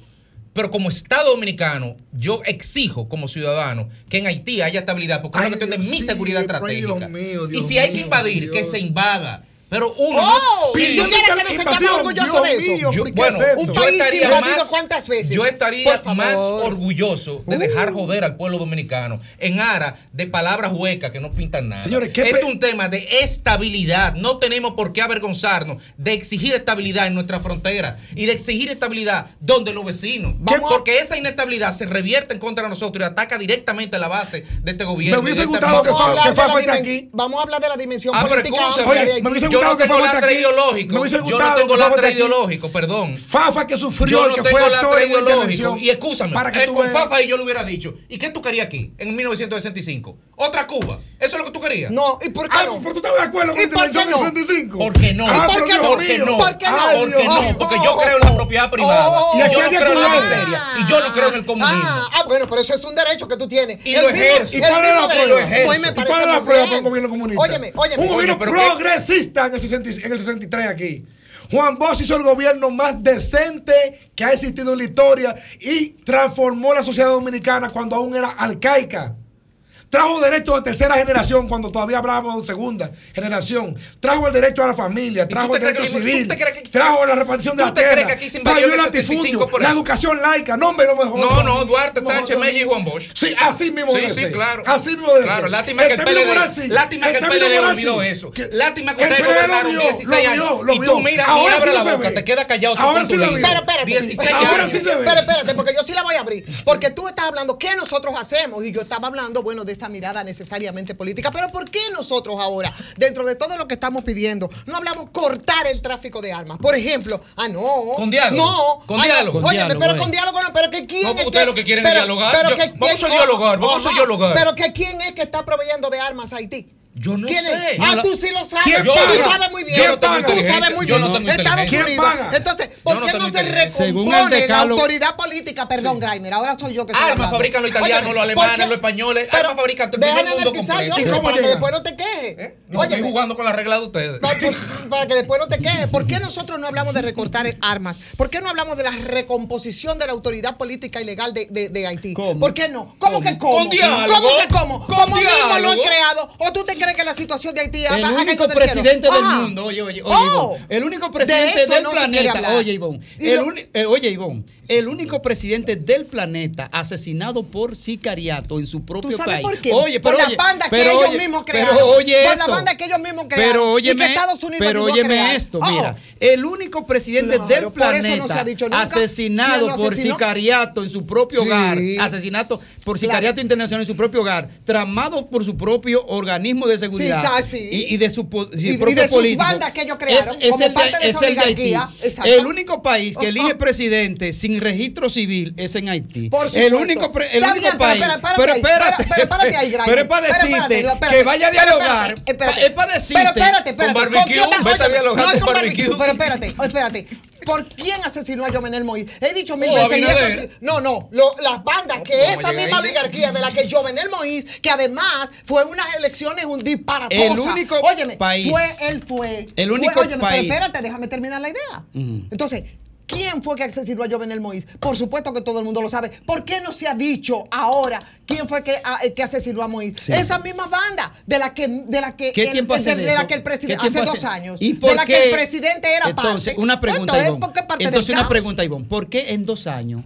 Pero como Estado dominicano, yo exijo como ciudadano que en Haití haya estabilidad, porque es una cuestión de mi seguridad ay, estratégica. Mío, y si hay que invadir, que se invada. Pero uno. ¡Oh! Sí, ¿Y tú yo- quieres que nos sentamos orgullosos de eso? mío, yo- ¿por qué bueno, es? Un yo país estaría invadido más- cuántas veces. Yo estaría más orgulloso de Uh. dejar joder al pueblo dominicano en aras de palabras huecas que no pintan nada. Señores, ¿qué Esto pe- es un tema de estabilidad. No tenemos por qué avergonzarnos de exigir estabilidad en nuestra frontera y de exigir estabilidad donde los vecinos. Vamos a- Porque esa inestabilidad se revierte en contra de nosotros y ataca directamente a la base de este gobierno. Me hubiese gustado que administración. Vamos a Fa- hablar que de la Fafa esté aquí. Vamos a hablar de la dimensión Ah, política Oye, me hubiese Yo no gustado que Fafa esté ideológico. Me hubiese Yo no tengo lastre ideológico, perdón. Fafa que sufrió Yo no que tengo fue actor ideológico. Y escúchame, Para que eh, tú con. Fafa y yo le hubiera dicho, ¿y qué tú querías aquí en 1965? ¿Otra Cuba? ¿Eso es lo que tú querías? No, ¿y por qué Ah, no? pero tú estabas de acuerdo con ¿Y la por qué intervención no? del 65. ¿Por qué no? Ah, ¿Y por qué no? ¿Por qué no? Porque yo creo en la propiedad privada. Oh, y y aquí yo no creo en la miseria. Y yo no creo en el comunismo. Ah, ah, bueno, pero eso es un derecho que tú tienes. Y lo ejerzo. ¿Y cuál es la prueba? ejerzo. Pues me ¿Y parece cuál es la prueba para un gobierno comunista? Óyeme, óyeme. Un gobierno progresista en el, 60 en el 63 aquí. Juan Bosch hizo el gobierno más decente que ha existido en la historia y transformó la sociedad dominicana cuando aún era arcaica. Trajo derechos de tercera generación cuando todavía hablábamos de segunda generación. Trajo el derecho a la familia, ¿Y tú trajo el derecho civil, que- trajo la repartición de la tierra, prohibió el en el 65 latifundio, la educación laica. No, me lo mejor. No, no, Duarte, Sánchez, Mella y Juan Bosch. Sí, así mismo Sí, sí, claro. Así mismo debe Claro, lástima que el término PLD lástima que el término PLD olvidó eso. Lástima que ustedes gobernaron vio, 16 lo años. Y tú mira, Ahora abre la boca, te queda callado Ahora sí lo. Pero espérate, 16 Ahora años. sí se ve. Espérate, espérate, porque yo sí la voy a abrir. Porque tú estás hablando, ¿qué nosotros hacemos? Y yo estaba hablando, bueno, de esta mirada necesariamente política. Pero ¿por qué nosotros ahora, dentro de todo lo que estamos pidiendo, no hablamos cortar el tráfico de armas? Por ejemplo, ah, no. Con diálogo. No. Con ah, diálogo. Con óyeme, diálogo, pero con eh. diálogo no, pero que quién. No, es ustedes lo que quieren es dialogar. Pero que, vamos a dialogar, vamos a dialogar. Pero que quién es que está proveyendo de armas a Haití. Yo no sé. Ah, tú sí lo sabes. ¿Quién tú sabes muy bien. Yo tú sabes muy bien. Yo no tengo Estados Unidos. Entonces, ¿por qué no, se recompone la autoridad política? Perdón, sí. Ahora soy yo que estoy ah, Armas fabrican los italianos, Oye, los alemanes, los españoles. Ah, Armas fabrican todo el mundo completo. ¿Y cómo Porque después no te quejes. ¿Eh? No, estoy jugando con la regla de ustedes. Para, pues, para que después no te quejes. ¿Por qué nosotros no hablamos de recortar armas? ¿Por qué no hablamos de la recomposición de la autoridad política y legal de, de, de Haití? ¿Cómo? ¿Por qué no? ¿Cómo, ¿Cómo? que cómo? ¿Con diálogo? ¿Cómo que cómo? ¿Cómo mismo lo han creado? ¿O tú te crees que la situación de Haití El único del presidente del ah. mundo, oye, oye, oye, oh, el único presidente de del no planeta, oye, Ivón, el lo... eh, oye, Ivón, el único presidente del planeta asesinado por sicariato en su propio ¿Tú sabes país. ¿Por qué? Oye, pero por oye, la banda que ellos mismos crearon. Pero oye, esto propaganda que ellos mismos crearon pero óyeme, y Estados Unidos Pero óyeme esto, mira, el único presidente del planeta asesinado por sicariato en su propio hogar, asesinato por sicariato internacional en su propio hogar, tramado por su propio organismo de seguridad. Y, de su, su y, sus bandas que ellos crearon es, como el, parte de esa oligarquía. El único país que elige <laughs> presidente sin registro civil es en Haití. Por el único, el único país. Pero espérate, <laughs> pero es para decirte que vaya a dialogar. Es para decirte. Pero espérate, espérate. Con barbecue, ¿Con vete a dialogar con, barbecue. Pero espérate, espérate. ¿Por quién asesinó a Jovenel Moïse? He dicho mil oh, veces. No, no, las bandas no, que esa misma oligarquía de la que Jovenel Moïse, que además fue unas elecciones un disparatosa. El único país. Fue, él fue. El único fue, óyeme, país. Pero espérate, déjame terminar la idea. Entonces, ¿Quién fue que asesinó a Jovenel Moïse? Por supuesto que todo el mundo lo sabe. ¿Por qué no se ha dicho ahora quién fue que, ah, que asesinó a Moïse? Esa misma banda de la que, de la que, ¿Qué el, tiempo de, la que el presidente hace, dos años. ¿Y por de la que el presidente era entonces. Una pregunta, entonces, entonces una pregunta, Ivonne. ¿Por qué en dos años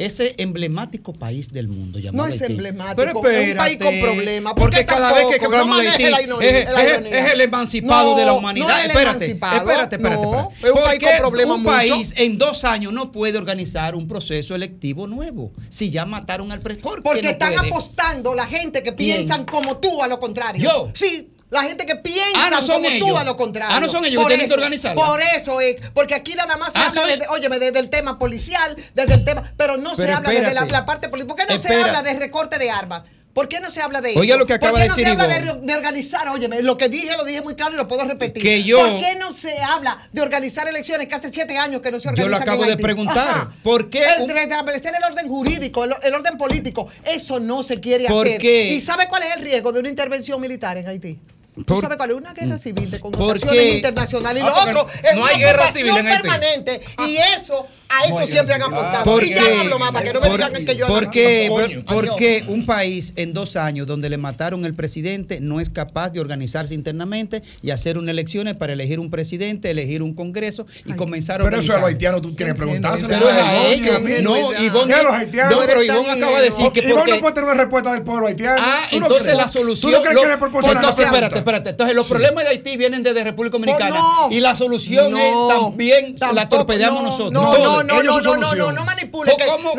ese emblemático país del mundo llamado No es emblemático, es un país con problemas. Porque cada vez que hablamos de Haití es, el emancipado de la humanidad. No es el espérate, espérate, espérate, Es un país con problemas un país en dos años no puede organizar un proceso electivo nuevo si ya mataron al presidente. Porque están puede? apostando la gente que piensan como tú a lo contrario. Yo. Sí, la gente que piensa ah, no son como ellos. tú a lo contrario. Ah, no son ellos por que tienen que organizar. Por eso, es porque aquí nada más ah, se habla, desde, óyeme, desde el tema policial, desde el tema, pero no se habla desde la, parte política. ¿Por qué no se habla de recorte de armas? ¿Por qué no se habla de eso? Oiga lo que acaba ¿Por qué no de decir se habla de, organizar? Óyeme, lo que dije lo dije muy claro y lo puedo repetir. Que yo, ¿Por qué no se habla de organizar elecciones que hace siete años que no se organizan? Yo lo acabo de preguntar. ¿Por qué? El, de establecer el orden jurídico, el, orden político, eso no se quiere ¿Por hacer. Qué? ¿Y sabe cuál es el riesgo de una intervención militar en Haití? ¿Tú sabes cuál es una guerra civil de connotaciones internacionales y ah, lo otro es no hay guerra civil en este. permanente? Y ah. eso a eso siempre han ah, apuntado. Y ya no hablo más para que no me digan que yo porque, hablo. porque un país en dos años donde le mataron el presidente no es capaz de organizarse internamente y hacer unas elecciones para elegir un presidente, elegir un congreso y Ay, comenzar a Pero eso a los haitianos tú quieres preguntárselo. No, no, Ivonne, no, pero acaba de decir que Ivonne no puede tener una respuesta del pueblo haitiano. Ah, entonces la solución... ¿Tú no crees que le proporciona pues Entonces, espérate, espérate. Entonces los problemas de Haití vienen desde República Dominicana y la solución es también la torpedeamos nosotros. No, no, no, no, no, no, no, no, no manipule. ¿Cómo,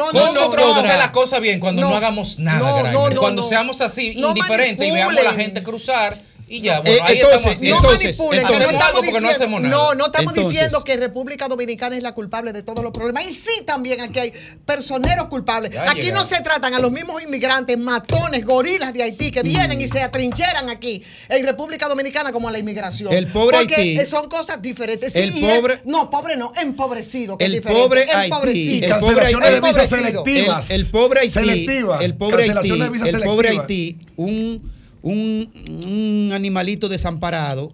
las cosas bien cuando no, hagamos nada, cuando seamos así, indiferentes y veamos a la gente cruzar y ya, eh, bueno, eh, ahí entonces, estamos No manipulen, entonces, que no estamos diciendo, no, hacemos nada. no, no estamos entonces, diciendo que República Dominicana es la culpable de todos los problemas. Y sí también aquí hay personeros culpables. Aquí llegado. no se tratan a los mismos inmigrantes, matones, gorilas de Haití que vienen mm. y se atrincheran aquí en República Dominicana como a la inmigración. El pobre Porque Haití, son cosas diferentes. Sí, el pobre, es, no, pobre no, empobrecido. Que el, es pobre Haití, el pobre Haití. de visas selectivas. El, el pobre Haití. Selectiva. El pobre Haití. El pobre Haití. Un un, animalito desamparado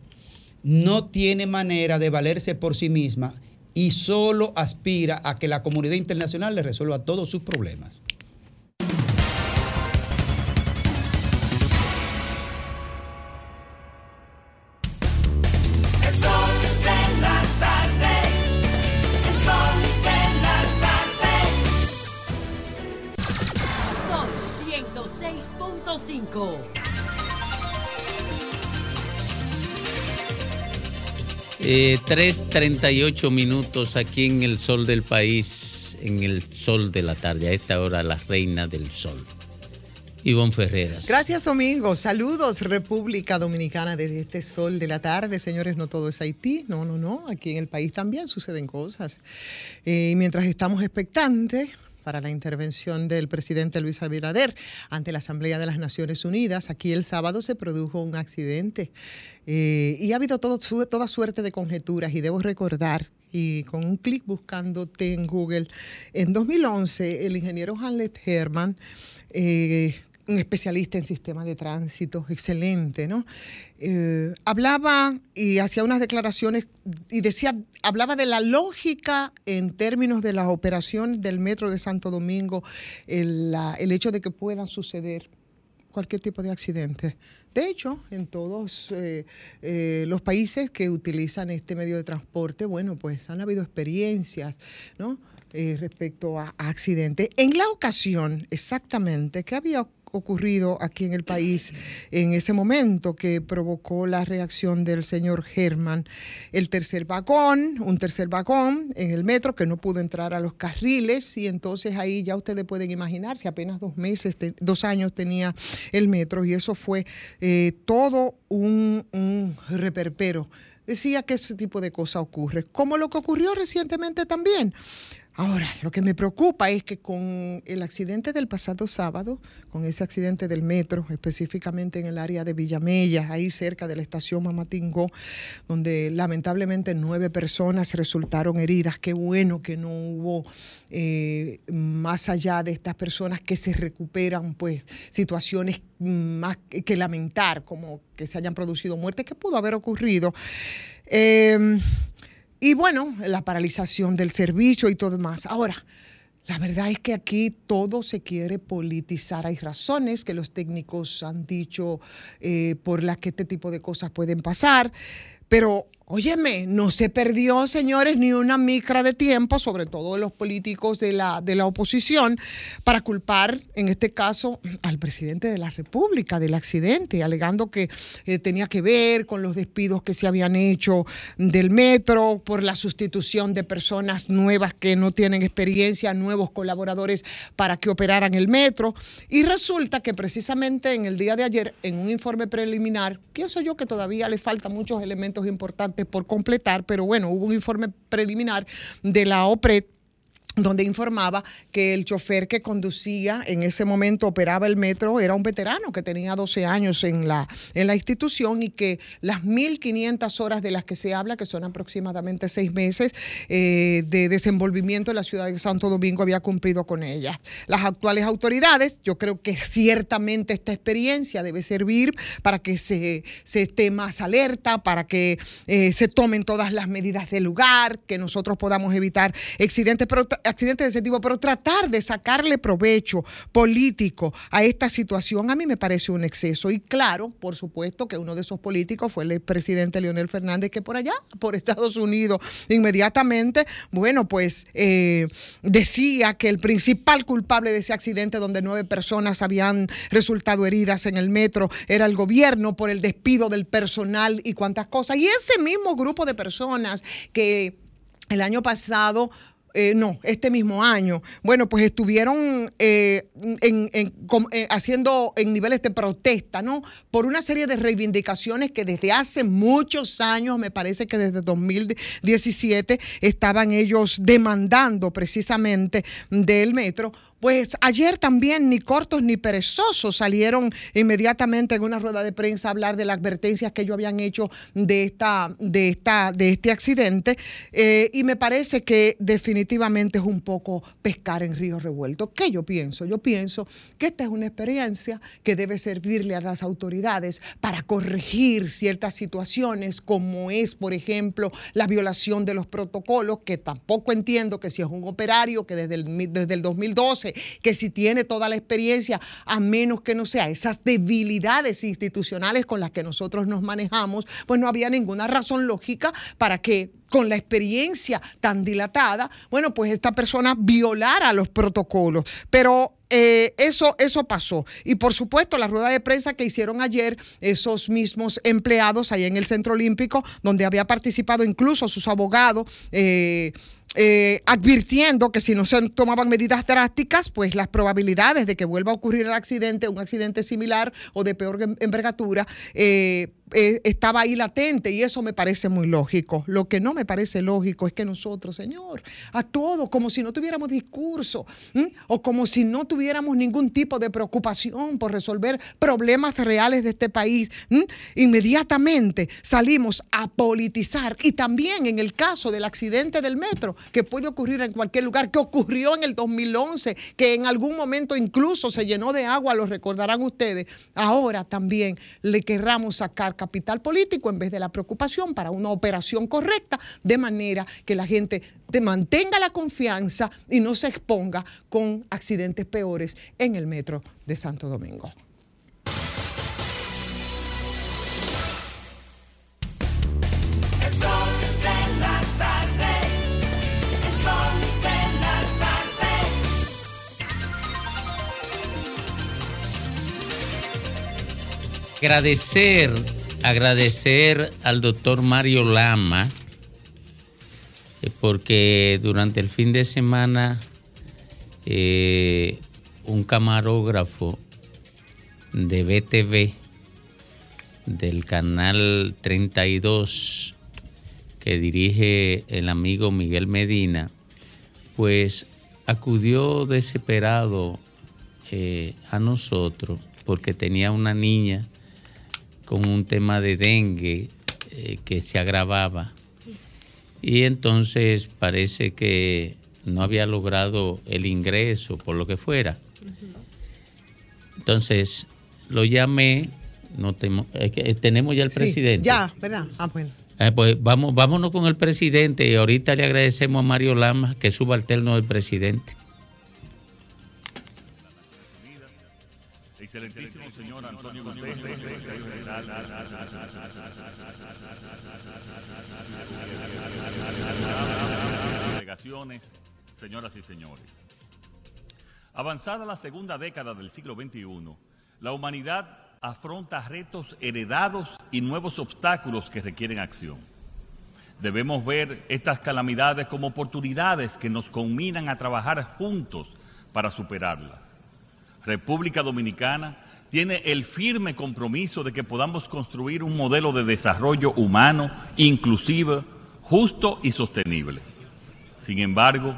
no tiene manera de valerse por sí misma y solo aspira a que la comunidad internacional le resuelva todos sus problemas. Eh, 3.38 minutos aquí en el sol del país, en el sol de la tarde, a esta hora la reina del sol. Ivonne Ferreras. Gracias, Domingo. Saludos, República Dominicana, desde este sol de la tarde. Señores, no todo es Haití. No, no, no. Aquí en el país también suceden cosas. Eh, mientras estamos expectantes para la intervención del presidente Luis Abinader ante la Asamblea de las Naciones Unidas, aquí el sábado se produjo un accidente. Eh, y ha habido todo, toda suerte de conjeturas. Y debo recordar y con un clic buscándote en Google. En 2011, el ingeniero Hanlet Herman, eh, un especialista en sistemas de tránsito, excelente, ¿no? Eh, hablaba y hacía unas declaraciones y decía, hablaba de la lógica en términos de las operaciones del metro de Santo Domingo, el, hecho de que puedan suceder cualquier tipo de accidente. De hecho, en todos eh, eh, los países que utilizan este medio de transporte, bueno, pues han habido experiencias, ¿no? Respecto a, accidentes. En la ocasión, exactamente, ¿qué había ocurrido aquí en el país en ese momento que provocó la reacción del señor Herman? El tercer vagón, un tercer vagón en el metro que no pudo entrar a los carriles y entonces ahí ya ustedes pueden imaginarse, apenas dos meses, dos años tenía el metro y eso fue eh, todo un, un reperpero. Decía que ese tipo de cosas ocurre, como lo que ocurrió recientemente también. Ahora, lo que me preocupa es que con el accidente del pasado sábado, con ese accidente del metro, específicamente en el área de Villamella, ahí cerca de la estación Mamatingó, donde lamentablemente nueve personas resultaron heridas. Qué bueno que no hubo eh, más allá de estas personas que se recuperan, pues, situaciones más que que lamentar, como que se hayan producido muertes, que pudo haber ocurrido. Eh, y bueno, la paralización del servicio y todo más. Ahora, la verdad es que aquí todo se quiere politizar. Hay razones que los técnicos han dicho eh, por las que este tipo de cosas pueden pasar, pero óyeme, no se perdió, señores, ni una micra de tiempo, sobre todo los políticos de la, de la oposición, para culpar, en este caso, al presidente de la República del accidente, alegando que eh, tenía que ver con los despidos que se habían hecho del metro, por la sustitución de personas nuevas que no tienen experiencia, nuevos colaboradores para que operaran el metro. Y resulta que precisamente en el día de ayer, en un informe preliminar, pienso yo que todavía le faltan muchos elementos importantes por completar, pero bueno, hubo un informe preliminar de la OPRED donde informaba que el chofer que conducía en ese momento operaba el metro era un veterano que tenía 12 años en la, en la institución y que las 1.500 horas de las que se habla, que son aproximadamente seis meses eh, de desenvolvimiento en la ciudad de Santo Domingo, había cumplido con ellas. Las actuales autoridades, yo creo que ciertamente esta experiencia debe servir para que se, se esté más alerta, para que eh, se tomen todas las medidas del lugar, que nosotros podamos evitar accidentes, accidentes de ese tipo, pero tratar de sacarle provecho político a esta situación a mí me parece un exceso. Y claro, por supuesto que uno de esos políticos fue el presidente Leonel Fernández, que por allá, por Estados Unidos, inmediatamente, bueno, pues eh, decía que el principal culpable de ese accidente donde nueve personas habían resultado heridas en el metro era el gobierno por el despido del personal y cuantas cosas. Y ese mismo grupo de personas que el año pasado eh, no, este mismo año, bueno, pues estuvieron eh, en- eh, haciendo en niveles de protesta, ¿no? Por una serie de reivindicaciones que desde hace muchos años, me parece que desde 2017, estaban ellos demandando precisamente del metro. Pues ayer también ni cortos ni perezosos salieron inmediatamente en una rueda de prensa a hablar de las advertencias que ellos habían hecho de esta, de esta, de este accidente. Eh, y me parece que definitivamente es un poco pescar en río revuelto. ¿Qué yo pienso? Yo pienso que esta es una experiencia que debe servirle a las autoridades para corregir ciertas situaciones, como es, por ejemplo, la violación de los protocolos, que tampoco entiendo que si es un operario que desde el, desde el 2012, que si tiene toda la experiencia, a menos que no sea esas debilidades institucionales con las que nosotros nos manejamos, pues no había ninguna razón lógica para que con la experiencia tan dilatada, bueno, pues esta persona violara los protocolos. Pero eh, eso, eso pasó. Y por supuesto, la rueda de prensa que hicieron ayer esos mismos empleados ahí en el Centro Olímpico, donde había participado incluso sus abogados, eh, eh, advirtiendo que si no se tomaban medidas drásticas, pues las probabilidades de que vuelva a ocurrir el accidente, un accidente similar o de peor em- envergadura, eh, eh, estaba ahí latente y eso me parece muy lógico. Lo que no me parece lógico es que nosotros, Señor, a todos, como si no tuviéramos discurso o como si no tuviéramos ningún tipo de preocupación por resolver problemas reales de este país, inmediatamente salimos a politizar. Y también en el caso del accidente del metro, que puede ocurrir en cualquier lugar, que ocurrió en el 2011, que en algún momento incluso se llenó de agua, lo recordarán ustedes, ahora también le querramos sacar capital político en vez de la preocupación para una operación correcta, de manera que la gente te mantenga la confianza y no se exponga con accidentes peores en el metro de Santo Domingo. Agradecer, agradecer al doctor Mario Lama, eh, porque durante el fin de semana eh, un camarógrafo de BTV del canal 32 que dirige el amigo Miguel Medina, pues acudió desesperado eh, a nosotros porque tenía una niña con un tema de dengue eh, que se agravaba. Y entonces parece que no había logrado el ingreso, por lo que fuera. Entonces lo llamé, no temo- que, eh, tenemos ya el Sí, presidente. ya, ¿verdad? Ah, bueno. Eh, pues vamos, vámonos con el presidente y ahorita le agradecemos a Mario Lama que es subalterno del presidente. Excelentísimo señor Antonio Gutiérrez, delegaciones, señoras y señores. Avanzada la segunda década del siglo XXI, la humanidad afronta retos heredados y nuevos obstáculos que requieren acción. Debemos ver estas calamidades como oportunidades que nos combinan a trabajar juntos para superarlas. República Dominicana tiene el firme compromiso de que podamos construir un modelo de desarrollo humano, inclusivo, justo y sostenible. Sin embargo,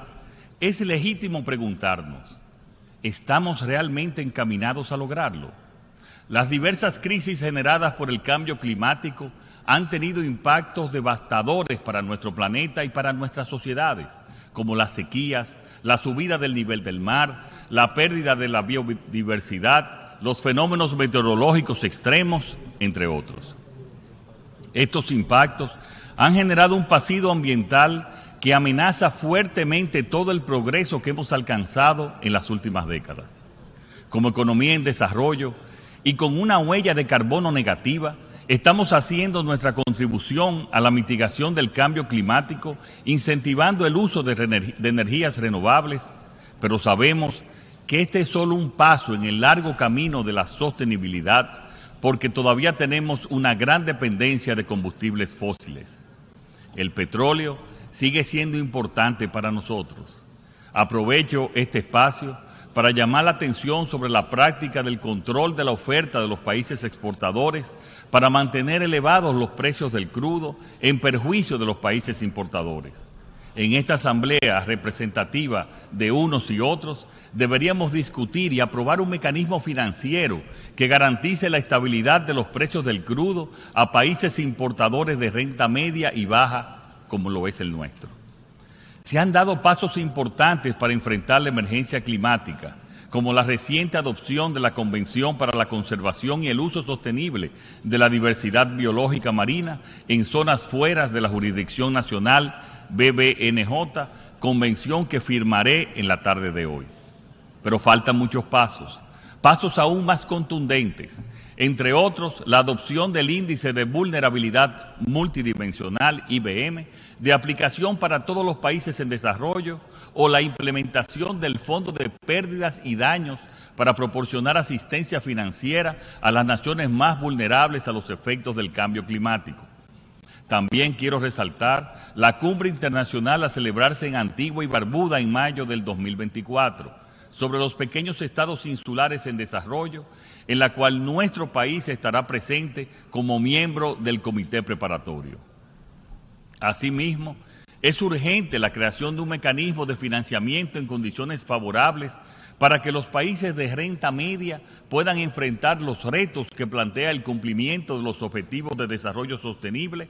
es legítimo preguntarnos, ¿estamos realmente encaminados a lograrlo? Las diversas crisis generadas por el cambio climático han tenido impactos devastadores para nuestro planeta y para nuestras sociedades, como las sequías, la subida del nivel del mar, la pérdida de la biodiversidad, los fenómenos meteorológicos extremos, entre otros. Estos impactos han generado un pasivo ambiental que amenaza fuertemente todo el progreso que hemos alcanzado en las últimas décadas. Como economía en desarrollo y con una huella de carbono negativa, estamos haciendo nuestra contribución a la mitigación del cambio climático, incentivando el uso de, de energías renovables, pero sabemos que este es solo un paso en el largo camino de la sostenibilidad, porque todavía tenemos una gran dependencia de combustibles fósiles. El petróleo sigue siendo importante para nosotros. Aprovecho este espacio para llamar la atención sobre la práctica del control de la oferta de los países exportadores para mantener elevados los precios del crudo en perjuicio de los países importadores. En esta asamblea representativa de unos y otros deberíamos discutir y aprobar un mecanismo financiero que garantice la estabilidad de los precios del crudo a países importadores de renta media y baja como lo es el nuestro. Se han dado pasos importantes para enfrentar la emergencia climática, como la reciente adopción de la Convención para la Conservación y el Uso Sostenible de la Diversidad Biológica Marina en zonas fuera de la jurisdicción nacional BBNJ, convención que firmaré en la tarde de hoy. Pero faltan muchos pasos, pasos aún más contundentes, entre otros la adopción del índice de vulnerabilidad multidimensional IBM de aplicación para todos los países en desarrollo o la implementación del Fondo de Pérdidas y Daños para proporcionar asistencia financiera a las naciones más vulnerables a los efectos del cambio climático. También quiero resaltar la cumbre internacional a celebrarse en Antigua y Barbuda en mayo del 2024 sobre los pequeños estados insulares en desarrollo, en la cual nuestro país estará presente como miembro del comité preparatorio. Asimismo, es urgente la creación de un mecanismo de financiamiento en condiciones favorables para que los países de renta media puedan enfrentar los retos que plantea el cumplimiento de los Objetivos de Desarrollo Sostenible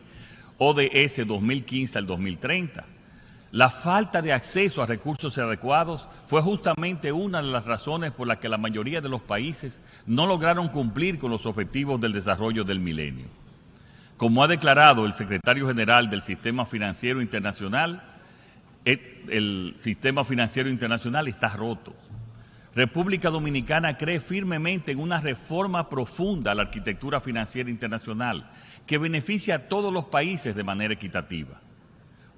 ODS 2015 al 2030. La falta de acceso a recursos adecuados fue justamente una de las razones por las que la mayoría de los países no lograron cumplir con los objetivos del desarrollo del milenio. Como ha declarado el secretario general del Sistema Financiero Internacional, el sistema financiero internacional está roto. República Dominicana cree firmemente en una reforma profunda a la arquitectura financiera internacional que beneficia a todos los países de manera equitativa.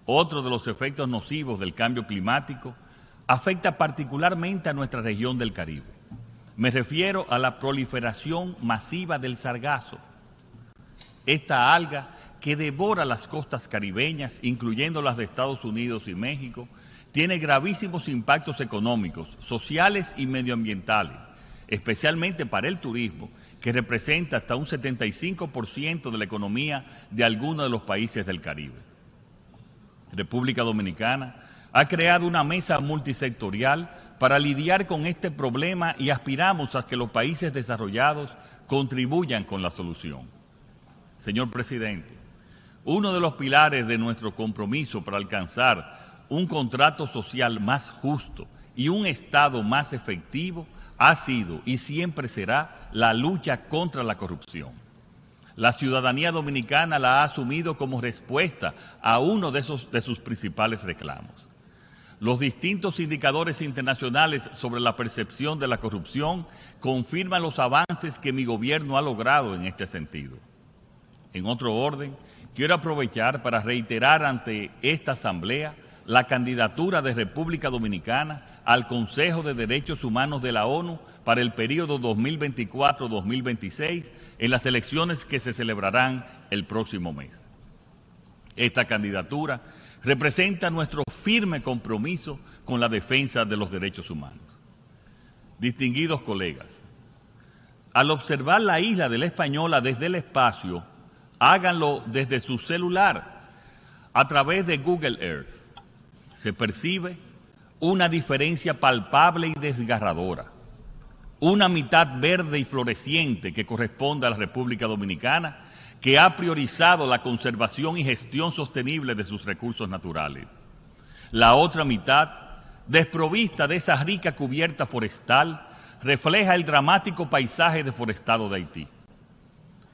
Otro de los efectos nocivos del cambio climático afecta particularmente a nuestra región del Caribe. Me refiero a la proliferación masiva del sargazo, esta alga que devora las costas caribeñas, incluyendo las de Estados Unidos y México, tiene gravísimos impactos económicos, sociales y medioambientales, especialmente para el turismo, que representa hasta un 75% de la economía de algunos de los países del Caribe. República Dominicana ha creado una mesa multisectorial para lidiar con este problema y aspiramos a que los países desarrollados contribuyan con la solución. Señor presidente, uno de los pilares de nuestro compromiso para alcanzar un contrato social más justo y un Estado más efectivo ha sido y siempre será la lucha contra la corrupción. La ciudadanía dominicana la ha asumido como respuesta a uno de, sus principales reclamos. Los distintos indicadores internacionales sobre la percepción de la corrupción confirman los avances que mi gobierno ha logrado en este sentido. En otro orden, quiero aprovechar para reiterar ante esta Asamblea la candidatura de República Dominicana al Consejo de Derechos Humanos de la ONU para el periodo 2024-2026 en las elecciones que se celebrarán el próximo mes. Esta candidatura representa nuestro firme compromiso con la defensa de los derechos humanos. Distinguidos colegas, al observar la isla de la Española desde el espacio, háganlo desde su celular a través de Google Earth. Se percibe una diferencia palpable y desgarradora. Una mitad verde y floreciente que corresponde a la República Dominicana, que ha priorizado la conservación y gestión sostenible de sus recursos naturales. La otra mitad, desprovista de esa rica cubierta forestal, refleja el dramático paisaje deforestado de Haití.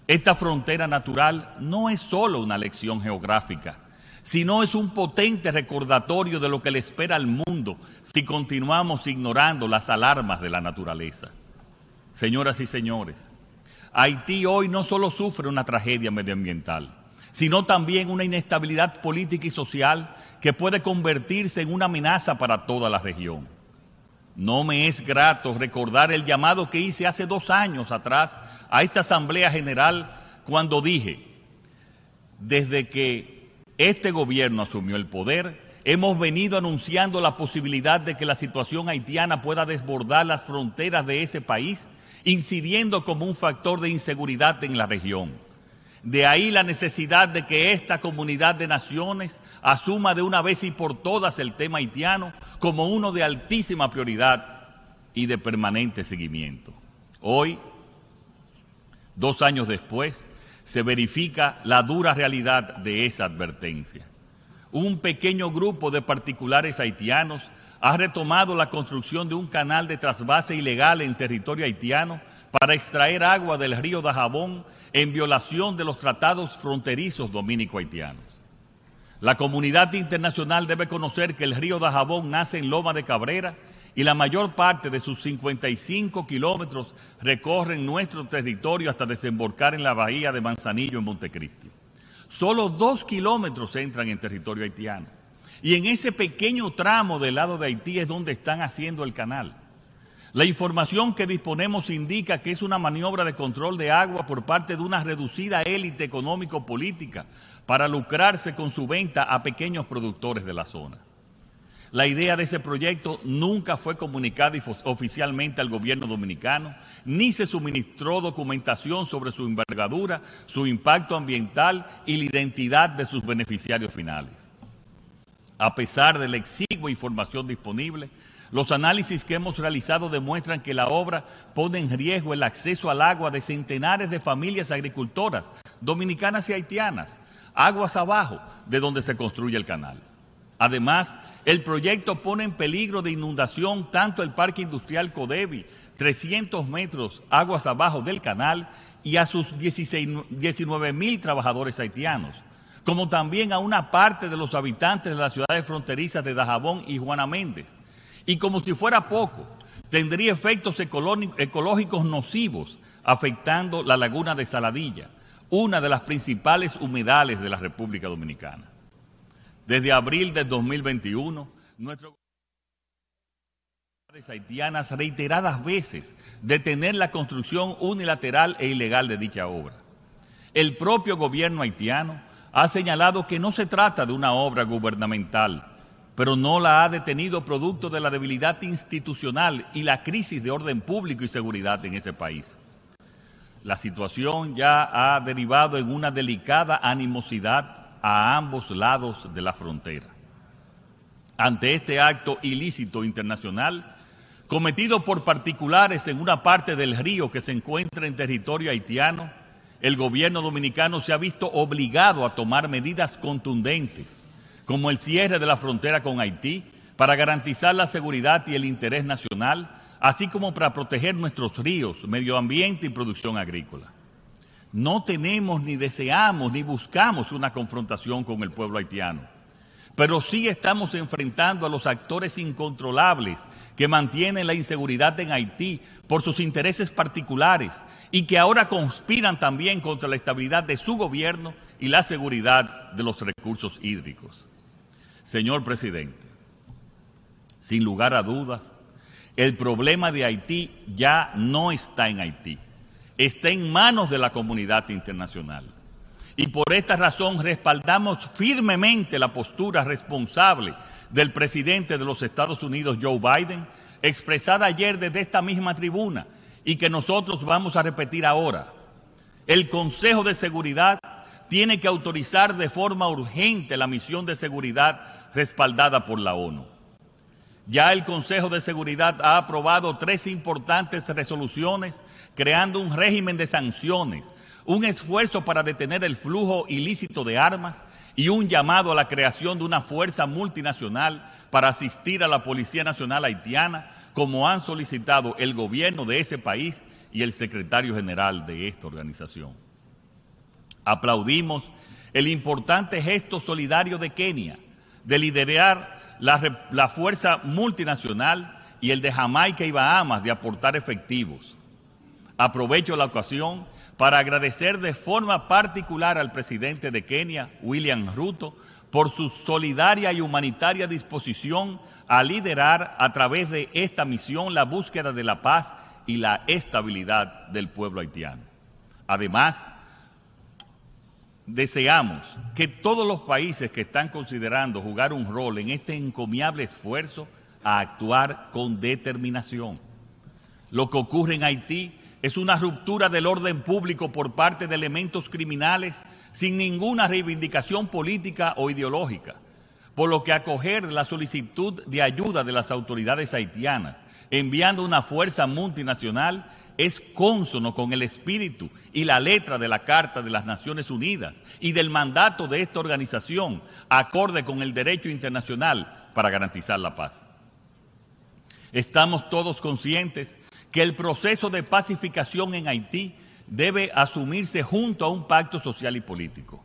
Esta frontera natural no es solo una lección geográfica, sino es un potente recordatorio de lo que le espera al mundo si continuamos ignorando las alarmas de la naturaleza. Señoras y señores, Haití hoy no solo sufre una tragedia medioambiental, sino también una inestabilidad política y social que puede convertirse en una amenaza para toda la región. No me es grato recordar el llamado que hice hace dos años atrás a esta Asamblea General cuando dije, desde que este gobierno asumió el poder, hemos venido anunciando la posibilidad de que la situación haitiana pueda desbordar las fronteras de ese país, incidiendo como un factor de inseguridad en la región. De ahí la necesidad de que esta comunidad de naciones asuma de una vez y por todas el tema haitiano como uno de altísima prioridad y de permanente seguimiento. Hoy, dos años después, se verifica la dura realidad de esa advertencia. Un pequeño grupo de particulares haitianos ha retomado la construcción de un canal de trasvase ilegal en territorio haitiano para extraer agua del río Dajabón en violación de los tratados fronterizos dominico-haitianos. La comunidad internacional debe conocer que el río Dajabón nace en Loma de Cabrera y la mayor parte de sus 55 kilómetros recorren nuestro territorio hasta desembocar en la bahía de Manzanillo en Montecristi. Solo dos kilómetros entran en territorio haitiano. Y en ese pequeño tramo del lado de Haití es donde están haciendo el canal. La información que disponemos indica que es una maniobra de control de agua por parte de una reducida élite económico-política para lucrarse con su venta a pequeños productores de la zona. La idea de ese proyecto nunca fue comunicada oficialmente al gobierno dominicano, ni se suministró documentación sobre su envergadura, su impacto ambiental y la identidad de sus beneficiarios finales. A pesar de la exigua información disponible, los análisis que hemos realizado demuestran que la obra pone en riesgo el acceso al agua de centenares de familias agricultoras dominicanas y haitianas, aguas abajo de donde se construye el canal. Además, el proyecto pone en peligro de inundación tanto el Parque Industrial Codevi, 300 metros aguas abajo del canal, y a sus 19 mil trabajadores haitianos, como también a una parte de los habitantes de las ciudades fronterizas de Dajabón y Juana Méndez. Y como si fuera poco, tendría efectos ecológicos nocivos afectando la laguna de Saladilla, una de las principales humedales de la República Dominicana. Desde abril de 2021, nuestro haitianas reiteradas veces detener la construcción unilateral e ilegal de dicha obra. El propio gobierno haitiano ha señalado que no se trata de una obra gubernamental, pero no la ha detenido producto de la debilidad institucional y la crisis de orden público y seguridad en ese país. La situación ya ha derivado en una delicada animosidad a ambos lados de la frontera. Ante este acto ilícito internacional, cometido por particulares en una parte del río que se encuentra en territorio haitiano, el gobierno dominicano se ha visto obligado a tomar medidas contundentes, como el cierre de la frontera con Haití, para garantizar la seguridad y el interés nacional, así como para proteger nuestros ríos, medio ambiente y producción agrícola. No tenemos ni deseamos ni buscamos una confrontación con el pueblo haitiano, pero sí estamos enfrentando a los actores incontrolables que mantienen la inseguridad en Haití por sus intereses particulares y que ahora conspiran también contra la estabilidad de su gobierno y la seguridad de los recursos hídricos. Señor presidente, sin lugar a dudas, el problema de Haití ya no está en Haití, está en manos de la comunidad internacional. Y por esta razón respaldamos firmemente la postura responsable del presidente de los Estados Unidos, Joe Biden, expresada ayer desde esta misma tribuna y que nosotros vamos a repetir ahora. El Consejo de Seguridad tiene que autorizar de forma urgente la misión de seguridad respaldada por la ONU. Ya el Consejo de Seguridad ha aprobado tres importantes resoluciones creando un régimen de sanciones, un esfuerzo para detener el flujo ilícito de armas y un llamado a la creación de una fuerza multinacional para asistir a la Policía Nacional Haitiana, como han solicitado el gobierno de ese país y el secretario general de esta organización. Aplaudimos el importante gesto solidario de Kenia de liderar la, fuerza multinacional y el de Jamaica y Bahamas de aportar efectivos. Aprovecho la ocasión para agradecer de forma particular al presidente de Kenia, William Ruto, por su solidaria y humanitaria disposición a liderar a través de esta misión la búsqueda de la paz y la estabilidad del pueblo haitiano. Además, deseamos que todos los países que están considerando jugar un rol en este encomiable esfuerzo a actuar con determinación. Lo que ocurre en Haití es una ruptura del orden público por parte de elementos criminales sin ninguna reivindicación política o ideológica, por lo que acoger la solicitud de ayuda de las autoridades haitianas enviando una fuerza multinacional es cónsono con el espíritu y la letra de la Carta de las Naciones Unidas y del mandato de esta organización, acorde con el derecho internacional para garantizar la paz. Estamos todos conscientes que el proceso de pacificación en Haití debe asumirse junto a un pacto social y político.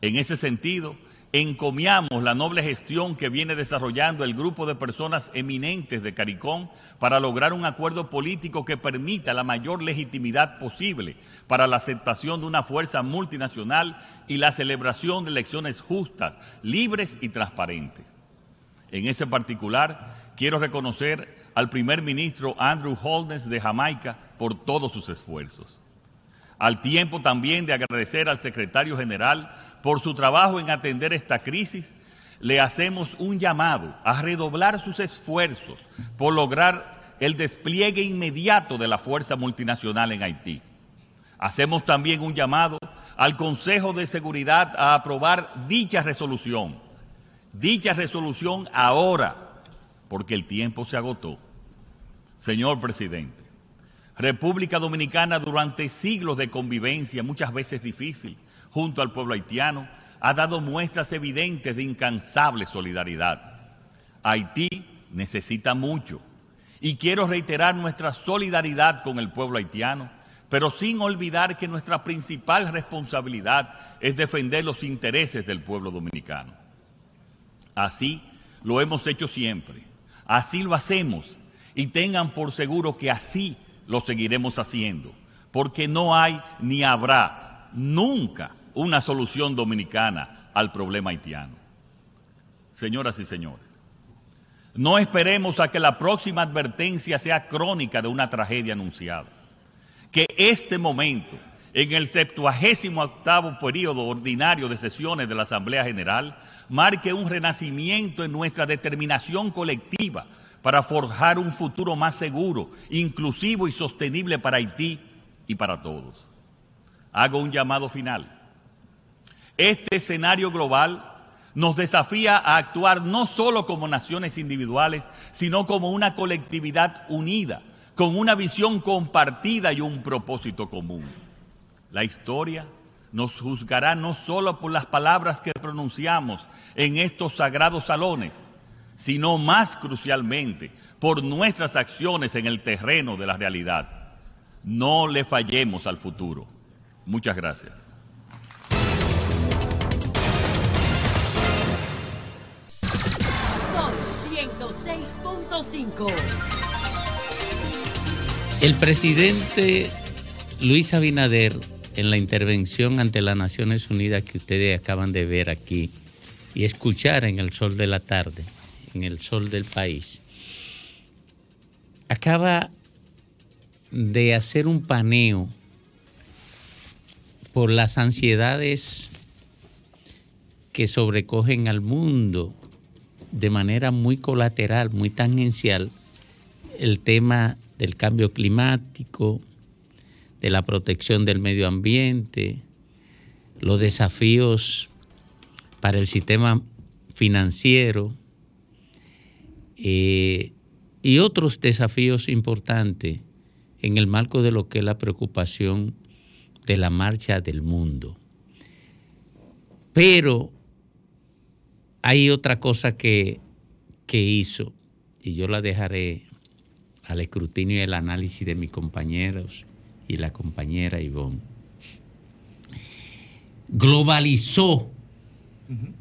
En ese sentido, encomiamos la noble gestión que viene desarrollando el grupo de personas eminentes de CARICOM para lograr un acuerdo político que permita la mayor legitimidad posible para la aceptación de una fuerza multinacional y la celebración de elecciones justas, libres y transparentes. En ese particular, quiero reconocer al primer ministro Andrew Holness de Jamaica por todos sus esfuerzos. Al tiempo también de agradecer al secretario general por su trabajo en atender esta crisis, le hacemos un llamado a redoblar sus esfuerzos por lograr el despliegue inmediato de la fuerza multinacional en Haití. Hacemos también un llamado al Consejo de Seguridad a aprobar dicha resolución. Dicha resolución ahora, porque el tiempo se agotó. Señor presidente, República Dominicana durante siglos de convivencia, muchas veces difícil, junto al pueblo haitiano, ha dado muestras evidentes de incansable solidaridad. Haití necesita mucho y quiero reiterar nuestra solidaridad con el pueblo haitiano, pero sin olvidar que nuestra principal responsabilidad es defender los intereses del pueblo dominicano. Así lo hemos hecho siempre, así lo hacemos y tengan por seguro que así lo seguiremos haciendo, porque no hay ni habrá nunca una solución dominicana al problema haitiano. Señoras y señores, no esperemos a que la próxima advertencia sea crónica de una tragedia anunciada. Que este momento, en el 78 periodo ordinario de sesiones de la Asamblea General, marque un renacimiento en nuestra determinación colectiva para forjar un futuro más seguro, inclusivo y sostenible para Haití y para todos. Hago un llamado final. Este escenario global nos desafía a actuar no solo como naciones individuales, sino como una colectividad unida, con una visión compartida y un propósito común. La historia nos juzgará no solo por las palabras que pronunciamos en estos sagrados salones, sino más crucialmente por nuestras acciones en el terreno de la realidad. No le fallemos al futuro. Muchas gracias. 106.5. El presidente Luis Abinader, en la intervención ante las Naciones Unidas que ustedes acaban de ver aquí y escuchar en el sol de la tarde, en el sol del país, acaba de hacer un paneo por las ansiedades que sobrecogen al mundo de manera muy colateral, muy tangencial, el tema del cambio climático, de la protección del medio ambiente, los desafíos para el sistema financiero eh, y otros desafíos importantes en el marco de lo que es la preocupación de la marcha del mundo. Pero hay otra cosa que, que hizo, y yo la dejaré al escrutinio y el análisis de mis compañeros y la compañera Ivonne. Globalizó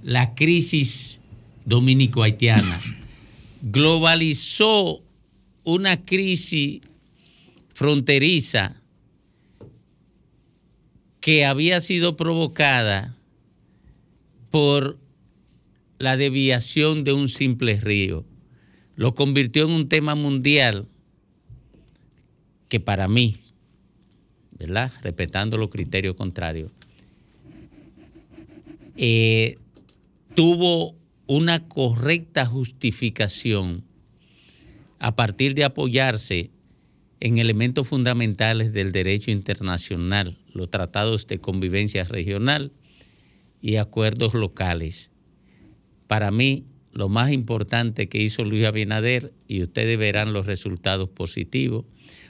la crisis dominico-haitiana, globalizó una crisis fronteriza que había sido provocada por la desviación de un simple río. Lo convirtió en un tema mundial que para mí, ¿verdad? Respetando los criterios contrarios, eh, tuvo una correcta justificación a partir de apoyarse en elementos fundamentales del derecho internacional, los tratados de convivencia regional y acuerdos locales. Para mí, lo más importante que hizo Luis Abinader, y ustedes verán los resultados positivos,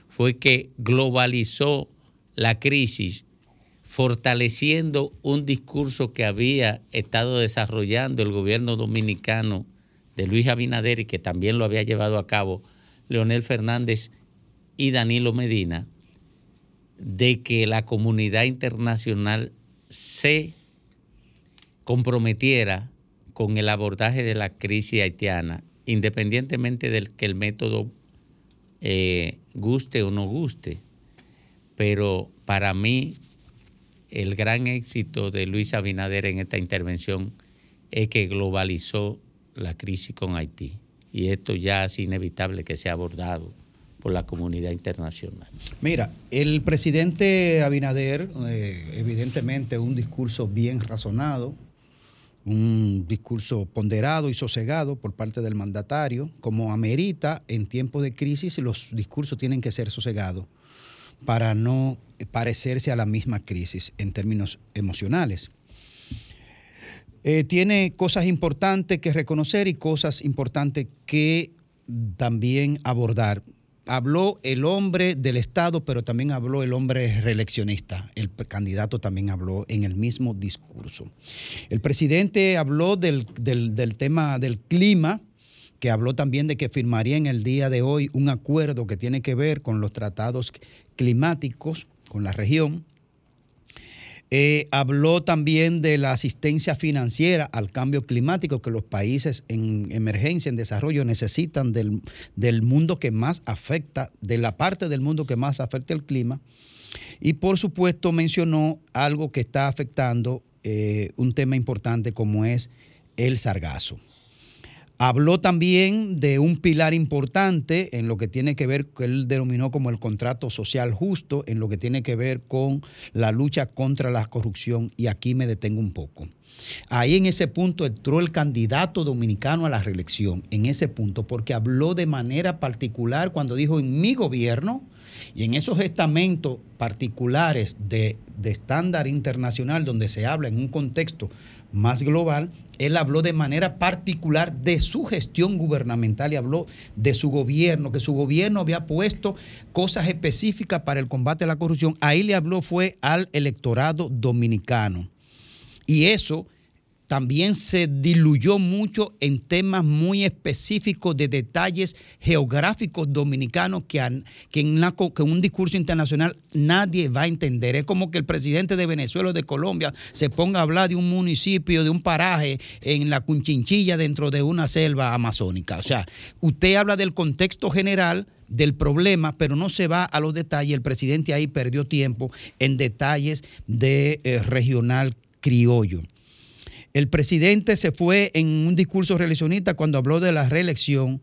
fue que globalizó la crisis fortaleciendo un discurso que había estado desarrollando el gobierno dominicano de Luis Abinader y que también lo había llevado a cabo Leonel Fernández y Danilo Medina, de que la comunidad internacional se comprometiera con el abordaje de la crisis haitiana, independientemente del que el método eh, guste o no guste. Pero para mí el gran éxito de Luis Abinader en esta intervención es que globalizó la crisis con Haití. y esto ya es inevitable que sea abordado por la comunidad internacional. Mira, el presidente Abinader, eh, evidentemente un discurso bien razonado, un discurso ponderado y sosegado por parte del mandatario, como amerita en tiempos de crisis los discursos tienen que ser sosegados para no parecerse a la misma crisis en términos emocionales. Eh, tiene cosas importantes que reconocer y cosas importantes que también abordar. Habló el hombre del Estado, pero también habló el hombre reeleccionista. El candidato también habló en el mismo discurso. El presidente habló del, del- del tema del clima, que habló también de que firmaría en el día de hoy un acuerdo que tiene que ver con los tratados climáticos con la región. Eh, habló también de la asistencia financiera al cambio climático que los países en emergencia, en desarrollo, necesitan del, del mundo que más afecta, de la parte del mundo que más afecta el clima. Y por supuesto mencionó algo que está afectando eh, un tema importante como es el sargazo. Habló también de un pilar importante en lo que tiene que ver, que él denominó como el contrato social justo, en lo que tiene que ver con la lucha contra la corrupción. Y aquí me detengo un poco. Ahí en ese punto entró el candidato dominicano a la reelección, en ese punto, porque habló de manera particular cuando dijo en mi gobierno y en esos estamentos particulares de, de estándar internacional donde se habla en un contexto más global, él habló de manera particular de su gestión gubernamental y habló de su gobierno, que su gobierno había puesto cosas específicas para el combate a la corrupción. Ahí le habló fue al electorado dominicano. Y eso también se diluyó mucho en temas muy específicos de detalles geográficos dominicanos que, han- que en, que en un discurso internacional nadie va a entender. Es como que el presidente de Venezuela o de Colombia se ponga a hablar de un municipio, de un paraje en la Cunchinchilla dentro de una selva amazónica. O sea, usted habla del contexto general del problema, pero no se va a los detalles. El presidente ahí perdió tiempo en detalles de eh, regional criollo. El presidente se fue en un discurso reeleccionista cuando habló de la reelección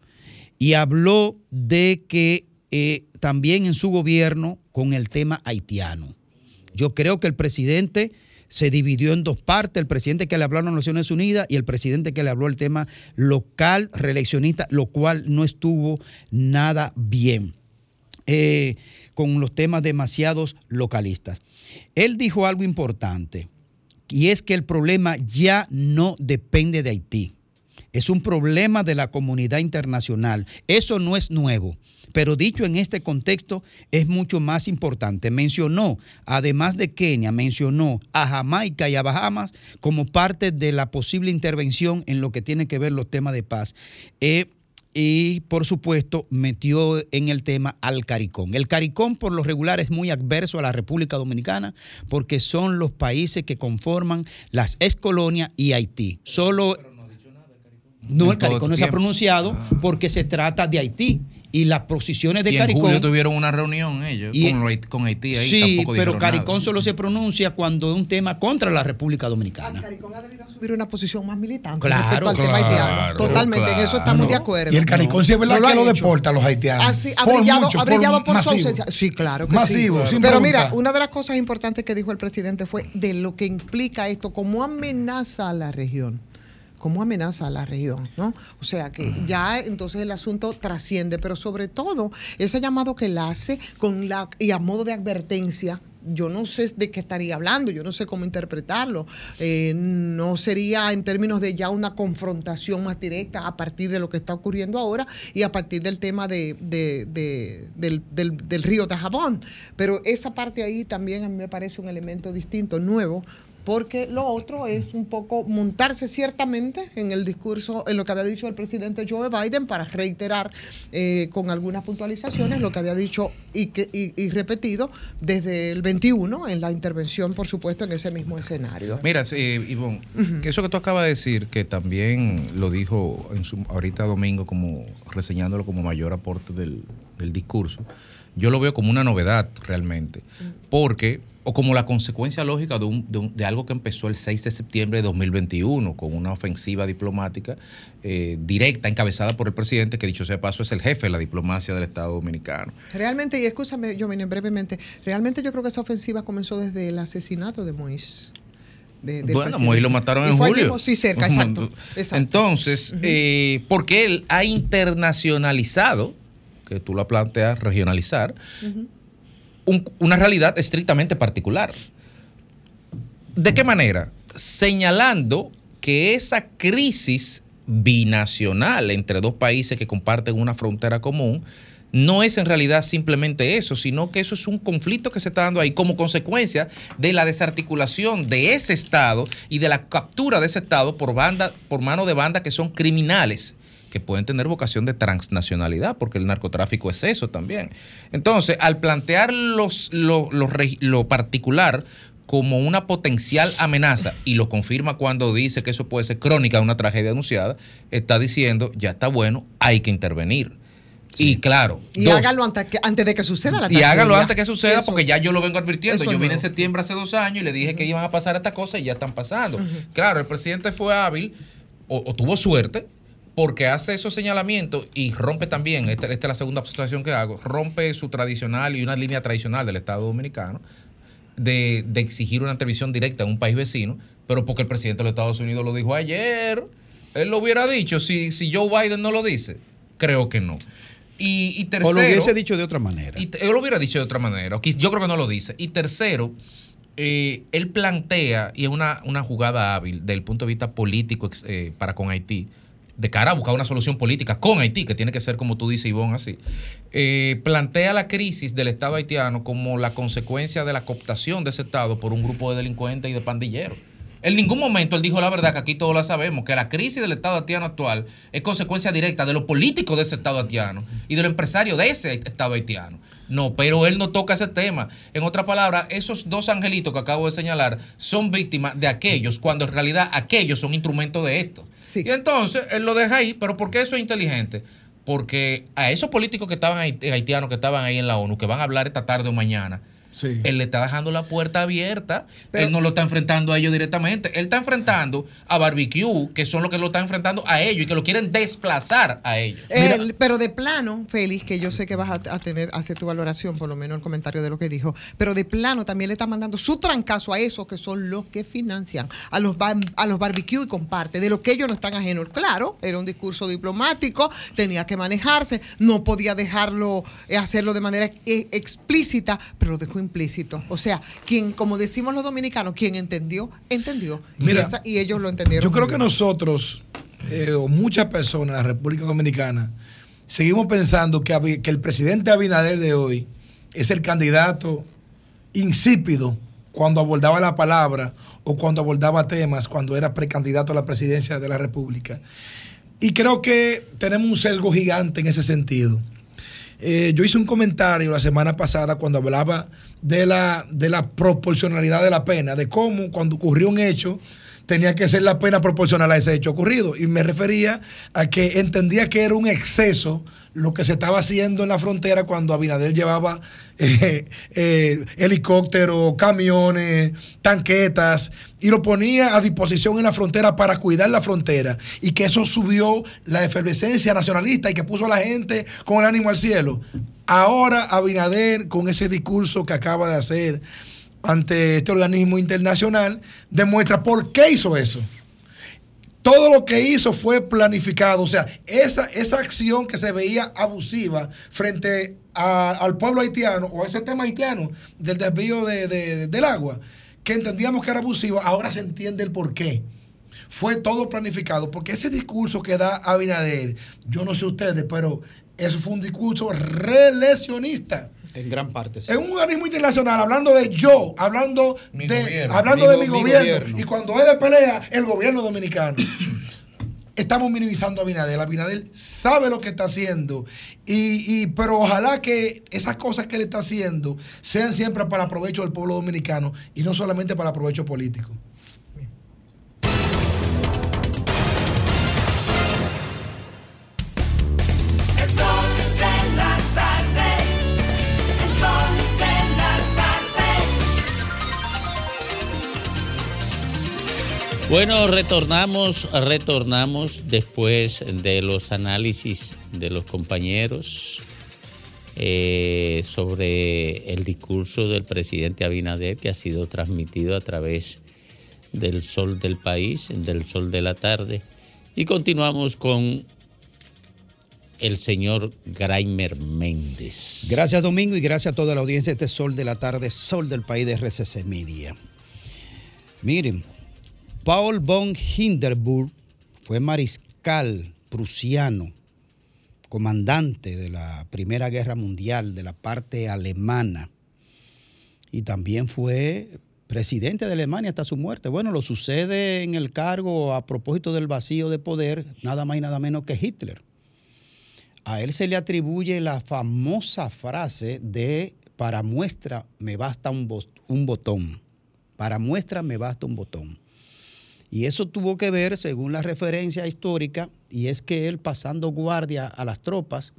y habló de que eh, también en su gobierno con el tema haitiano. Yo creo que el presidente se dividió en dos partes, el presidente que le habló a las Naciones Unidas y el presidente que le habló el tema local reeleccionista, lo cual no estuvo nada bien eh, con los temas demasiados localistas. Él dijo algo importante y es que el problema ya no depende de Haití. Es un problema de la comunidad internacional. Eso no es nuevo, pero dicho en este contexto es mucho más importante. Mencionó, además de Kenia, mencionó a Jamaica y a Bahamas como parte de la posible intervención en lo que tiene que ver los temas de paz. Eh, y por supuesto metió en el tema al CARICOM. El CARICOM por lo regular es muy adverso a la República Dominicana porque son los países que conforman las ex colonias y Haití. Solo no, En el CARICOM no se ha pronunciado porque se trata de Haití y las posiciones de y en CARICOM julio tuvieron una reunión ellos Y- con, con Haití ahí. Sí, tampoco pero CARICOM nada. solo se pronuncia cuando es un tema contra la República Dominicana. subir una posición más militante Claro, al tema claro, haitiano. Totalmente, en eso estamos de acuerdo. Y el Caricón sí es verdad No lo que ha lo hecho. deporta a los haitianos. Así, ha Por brillado, mucho, ha brillado por, su masivo. ausencia. Sí, claro que Masivo, sí. sin Pero preguntar. mira, una de las cosas importantes que dijo el presidente fue de lo que implica esto como amenaza a la región. Como amenaza a la región, ¿no? O sea que ya entonces el asunto trasciende, pero sobre todo ese llamado que él hace con la y a modo de advertencia yo no sé de qué estaría hablando, yo no sé cómo interpretarlo. Eh, no sería en términos de ya una confrontación más directa a partir de lo que está ocurriendo ahora y a partir del tema de, de- de- del, del- del río de Jabón. Pero esa parte ahí también a mí me parece un elemento distinto, nuevo. Porque lo otro es un poco montarse ciertamente en el discurso, en lo que había dicho el presidente Joe Biden, para reiterar eh, con algunas puntualizaciones lo que había dicho y, que, y, y repetido desde el 21 en la intervención, por supuesto, en ese mismo escenario. Mira, sí, Ivonne, que eso que tú acabas de decir, que también lo dijo en su, ahorita domingo, como reseñándolo como mayor aporte del, del discurso, yo lo veo como una novedad realmente, porque o como la consecuencia lógica de, un- de un- de algo que empezó el 6 de septiembre de 2021 con una ofensiva diplomática eh, directa encabezada por el presidente, que dicho sea de paso es el jefe de la diplomacia del Estado Dominicano. Realmente, y escúchame, yo vine brevemente, realmente yo creo que esa ofensiva comenzó desde el asesinato de Mois. de- del Bueno. Moisés lo mataron en julio. Sí, cerca, exacto. exacto. Entonces, eh, porque él ha internacionalizado, que tú lo planteas, regionalizar. Un- una realidad estrictamente particular. ¿De qué manera? Señalando que esa crisis binacional entre dos países que comparten una frontera común no es en realidad simplemente eso, sino que eso es un conflicto que se está dando ahí como consecuencia de la desarticulación de ese Estado y de la captura de ese Estado por, banda, por mano de bandas que son criminales que pueden tener vocación de transnacionalidad, porque el narcotráfico es eso también. Entonces, al plantear los, lo, lo particular como una potencial amenaza, y lo confirma cuando dice que eso puede ser crónica de una tragedia anunciada, está diciendo, ya está bueno, hay que intervenir. Y claro, Y dos, hágalo antes, que- antes de que suceda la y hágalo tragedia. antes que suceda, Eso. porque ya yo lo vengo advirtiendo. Yo vine en septiembre hace dos años y le dije que iban a pasar estas cosas y ya están pasando. Claro, el presidente fue hábil o, o tuvo suerte porque hace esos señalamientos y rompe también, esta, esta es la segunda observación que hago, rompe su tradicional y una línea tradicional del Estado Dominicano de, de exigir una intervención directa en un país vecino, pero porque el presidente de los Estados Unidos lo dijo ayer, él lo hubiera dicho, si, si Joe Biden no lo dice, creo que no. Y, y tercero, O lo hubiese dicho de otra manera. y él lo hubiera dicho de otra manera. Yo creo que no lo dice. Y tercero, eh, él plantea, y es una, una jugada hábil desde el punto de vista político eh, para con Haití, de cara a buscar una solución política con Haití, que tiene que ser como tú dices, Ivonne, así, eh, plantea la crisis del Estado haitiano como la consecuencia de la cooptación de ese Estado por un grupo de delincuentes y de pandilleros. En ningún momento él dijo la verdad, que aquí todos la sabemos, que la crisis del Estado haitiano actual es consecuencia directa de los políticos de ese Estado haitiano y de los empresarios de ese Estado haitiano. No, pero él no toca ese tema. En otras palabras, esos dos angelitos que acabo de señalar son víctimas de aquellos, cuando en realidad aquellos son instrumentos de esto. Y entonces él lo deja ahí, pero ¿por qué eso es inteligente? Porque a esos políticos que estaban haitianos que estaban ahí en la ONU, que van a hablar esta tarde o mañana, él le está dejando la puerta abierta. él no lo está enfrentando a ellos directamente. Él está enfrentando a Barbecue, que son los que lo están enfrentando a ellos y que lo quieren desplazar a ellos. El- pero de plano, Félix, que yo sé que vas a, a tener, a hacer tu valoración, por lo menos el comentario de lo que dijo, pero de plano también le está mandando su trancazo a esos que son los que financian, a los, a los barbecue y comparte, de lo que ellos no están ajenos. Claro, era un discurso diplomático, tenía que manejarse, no podía dejarlo, eh, hacerlo de manera eh, explícita, pero lo dejó implícito. O sea, quien, como decimos los dominicanos, quien entendió, entendió. Y, Mira, esa- y ellos lo entendieron. Yo creo que nosotros, eh, o muchas personas en la República Dominicana, seguimos pensando que el presidente Abinader de hoy es el candidato insípido cuando abordaba la palabra o cuando abordaba temas, cuando era precandidato a la presidencia de la República. Y creo que tenemos un sesgo gigante en ese sentido. Eh, yo hice un comentario la semana pasada cuando hablaba de la, de la proporcionalidad de la pena, de cómo cuando ocurrió un hecho tenía que ser la pena proporcional a ese hecho ocurrido. Y me refería a que entendía que era un exceso lo que se estaba haciendo en la frontera cuando Abinader llevaba eh, eh, helicópteros, camiones, tanquetas y lo ponía a disposición en la frontera para cuidar la frontera y que eso subió la efervescencia nacionalista y que puso a la gente con el ánimo al cielo. Ahora Abinader con ese discurso que acaba de hacer ante este organismo internacional demuestra por qué hizo eso. Todo lo que hizo fue planificado. O sea, esa, esa acción que se veía abusiva frente al pueblo haitiano o a ese tema haitiano del desvío de- de- del agua, que entendíamos que era abusivo, ahora se entiende el por qué. Fue todo planificado, porque ese discurso que da Abinader, yo no sé ustedes, pero eso fue un discurso reeleccionista. En gran parte. sí. Es un organismo internacional hablando de yo, hablando Mi de gobierno. hablando Mi de mi, mi gobierno. gobierno. Y cuando es de pelea, el gobierno dominicano. <clears throat> Estamos minimizando a Abinader. Abinader sabe lo que está haciendo. Y, y- pero ojalá que esas cosas que él está haciendo sean siempre para provecho del pueblo dominicano y no solamente para provecho político. Bueno, retornamos, retornamos después de los análisis de los compañeros eh, sobre el discurso del presidente Abinader que ha sido transmitido a través del sol del país, del sol de la tarde. Y continuamos con el señor Graimer Méndez. Gracias Domingo y gracias a toda la audiencia de este Sol de la Tarde, Sol del País de RCC Media. Miren, Paul von Hindenburg fue mariscal prusiano, comandante de la Primera Guerra Mundial de la parte alemana y también fue presidente de Alemania hasta su muerte. Bueno, lo sucede en el cargo a propósito del vacío de poder, nada más y nada menos que Hitler a él se le atribuye la famosa frase de para muestra me basta un, un botón. Para muestra me basta un botón. Y eso tuvo que ver, según la referencia histórica, y es que él pasando guardia a las tropas,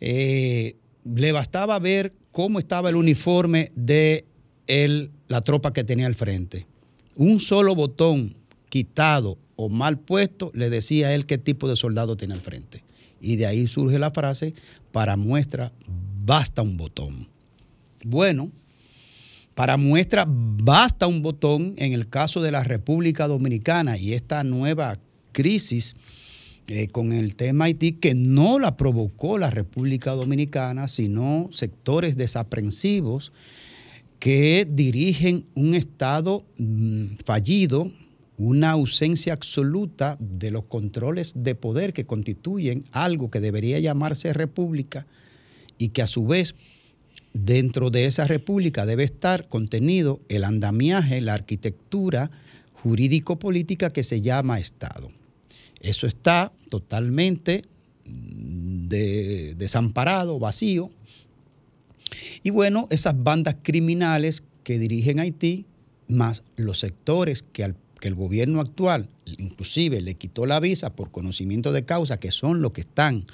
eh, le bastaba ver cómo estaba el uniforme de él, la tropa que tenía al frente. Un solo botón quitado o mal puesto le decía a él qué tipo de soldado tenía al frente. Y de ahí surge la frase, para muestra basta un botón. Bueno, para muestra basta un botón en el caso de la República Dominicana y esta nueva crisis eh, con el tema Haití que no la provocó la República Dominicana, sino sectores desaprensivos que dirigen un Estado mm, fallido, una ausencia absoluta de los controles de poder que constituyen algo que debería llamarse república y que a su vez dentro de esa república debe estar contenido el andamiaje, la arquitectura jurídico-política que se llama Estado. Eso está totalmente mm, de- desamparado, vacío. Y bueno, esas bandas criminales que dirigen Haití, más los sectores que, al- el gobierno actual inclusive le quitó la visa por conocimiento de causa, que son los que están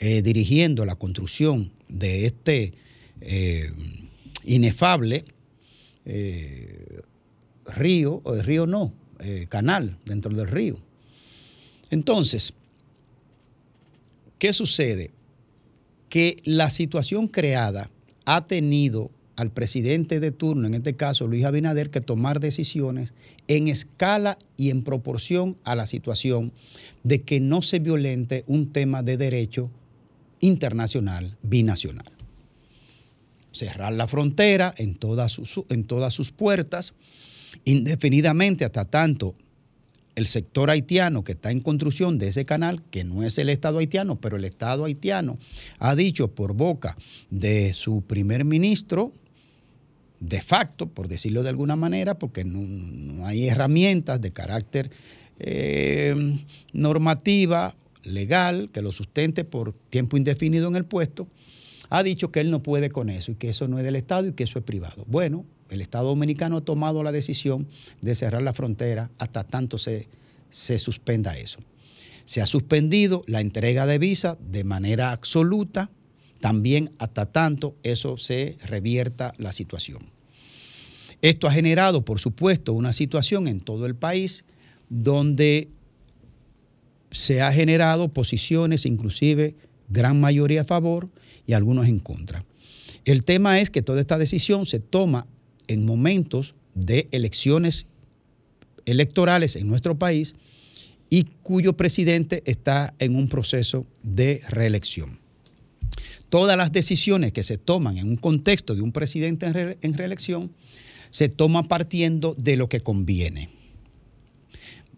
eh, dirigiendo la construcción de este eh, inefable eh, río, o río no, eh, canal dentro del río. Entonces, ¿qué sucede? Que la situación creada ha tenido al presidente de turno, en este caso Luis Abinader, que tomar decisiones en escala y en proporción a la situación de que no se violente un tema de derecho internacional binacional. Cerrar la frontera en todas sus, en todas sus puertas, indefinidamente hasta tanto el sector haitiano que está en construcción de ese canal, que no es el Estado haitiano, pero el Estado haitiano ha dicho por boca de su primer ministro, de facto, por decirlo de alguna manera, porque no, hay herramientas de carácter eh, normativa, legal, que lo sustente por tiempo indefinido en el puesto, ha dicho que él no puede con eso y que eso no es del Estado y que eso es privado. Bueno, el Estado dominicano ha tomado la decisión de cerrar la frontera hasta tanto se, se suspenda eso. Se ha suspendido la entrega de visa de manera absoluta, también hasta tanto eso se revierta la situación. Esto ha generado, por supuesto, una situación en todo el país donde se ha generado posiciones, inclusive gran mayoría a favor y algunos en contra. El tema es que toda esta decisión se toma en momentos de elecciones electorales en nuestro país y cuyo presidente está en un proceso de reelección. Todas las decisiones que se toman en un contexto de un presidente en, re- en reelección se toman partiendo de lo que conviene.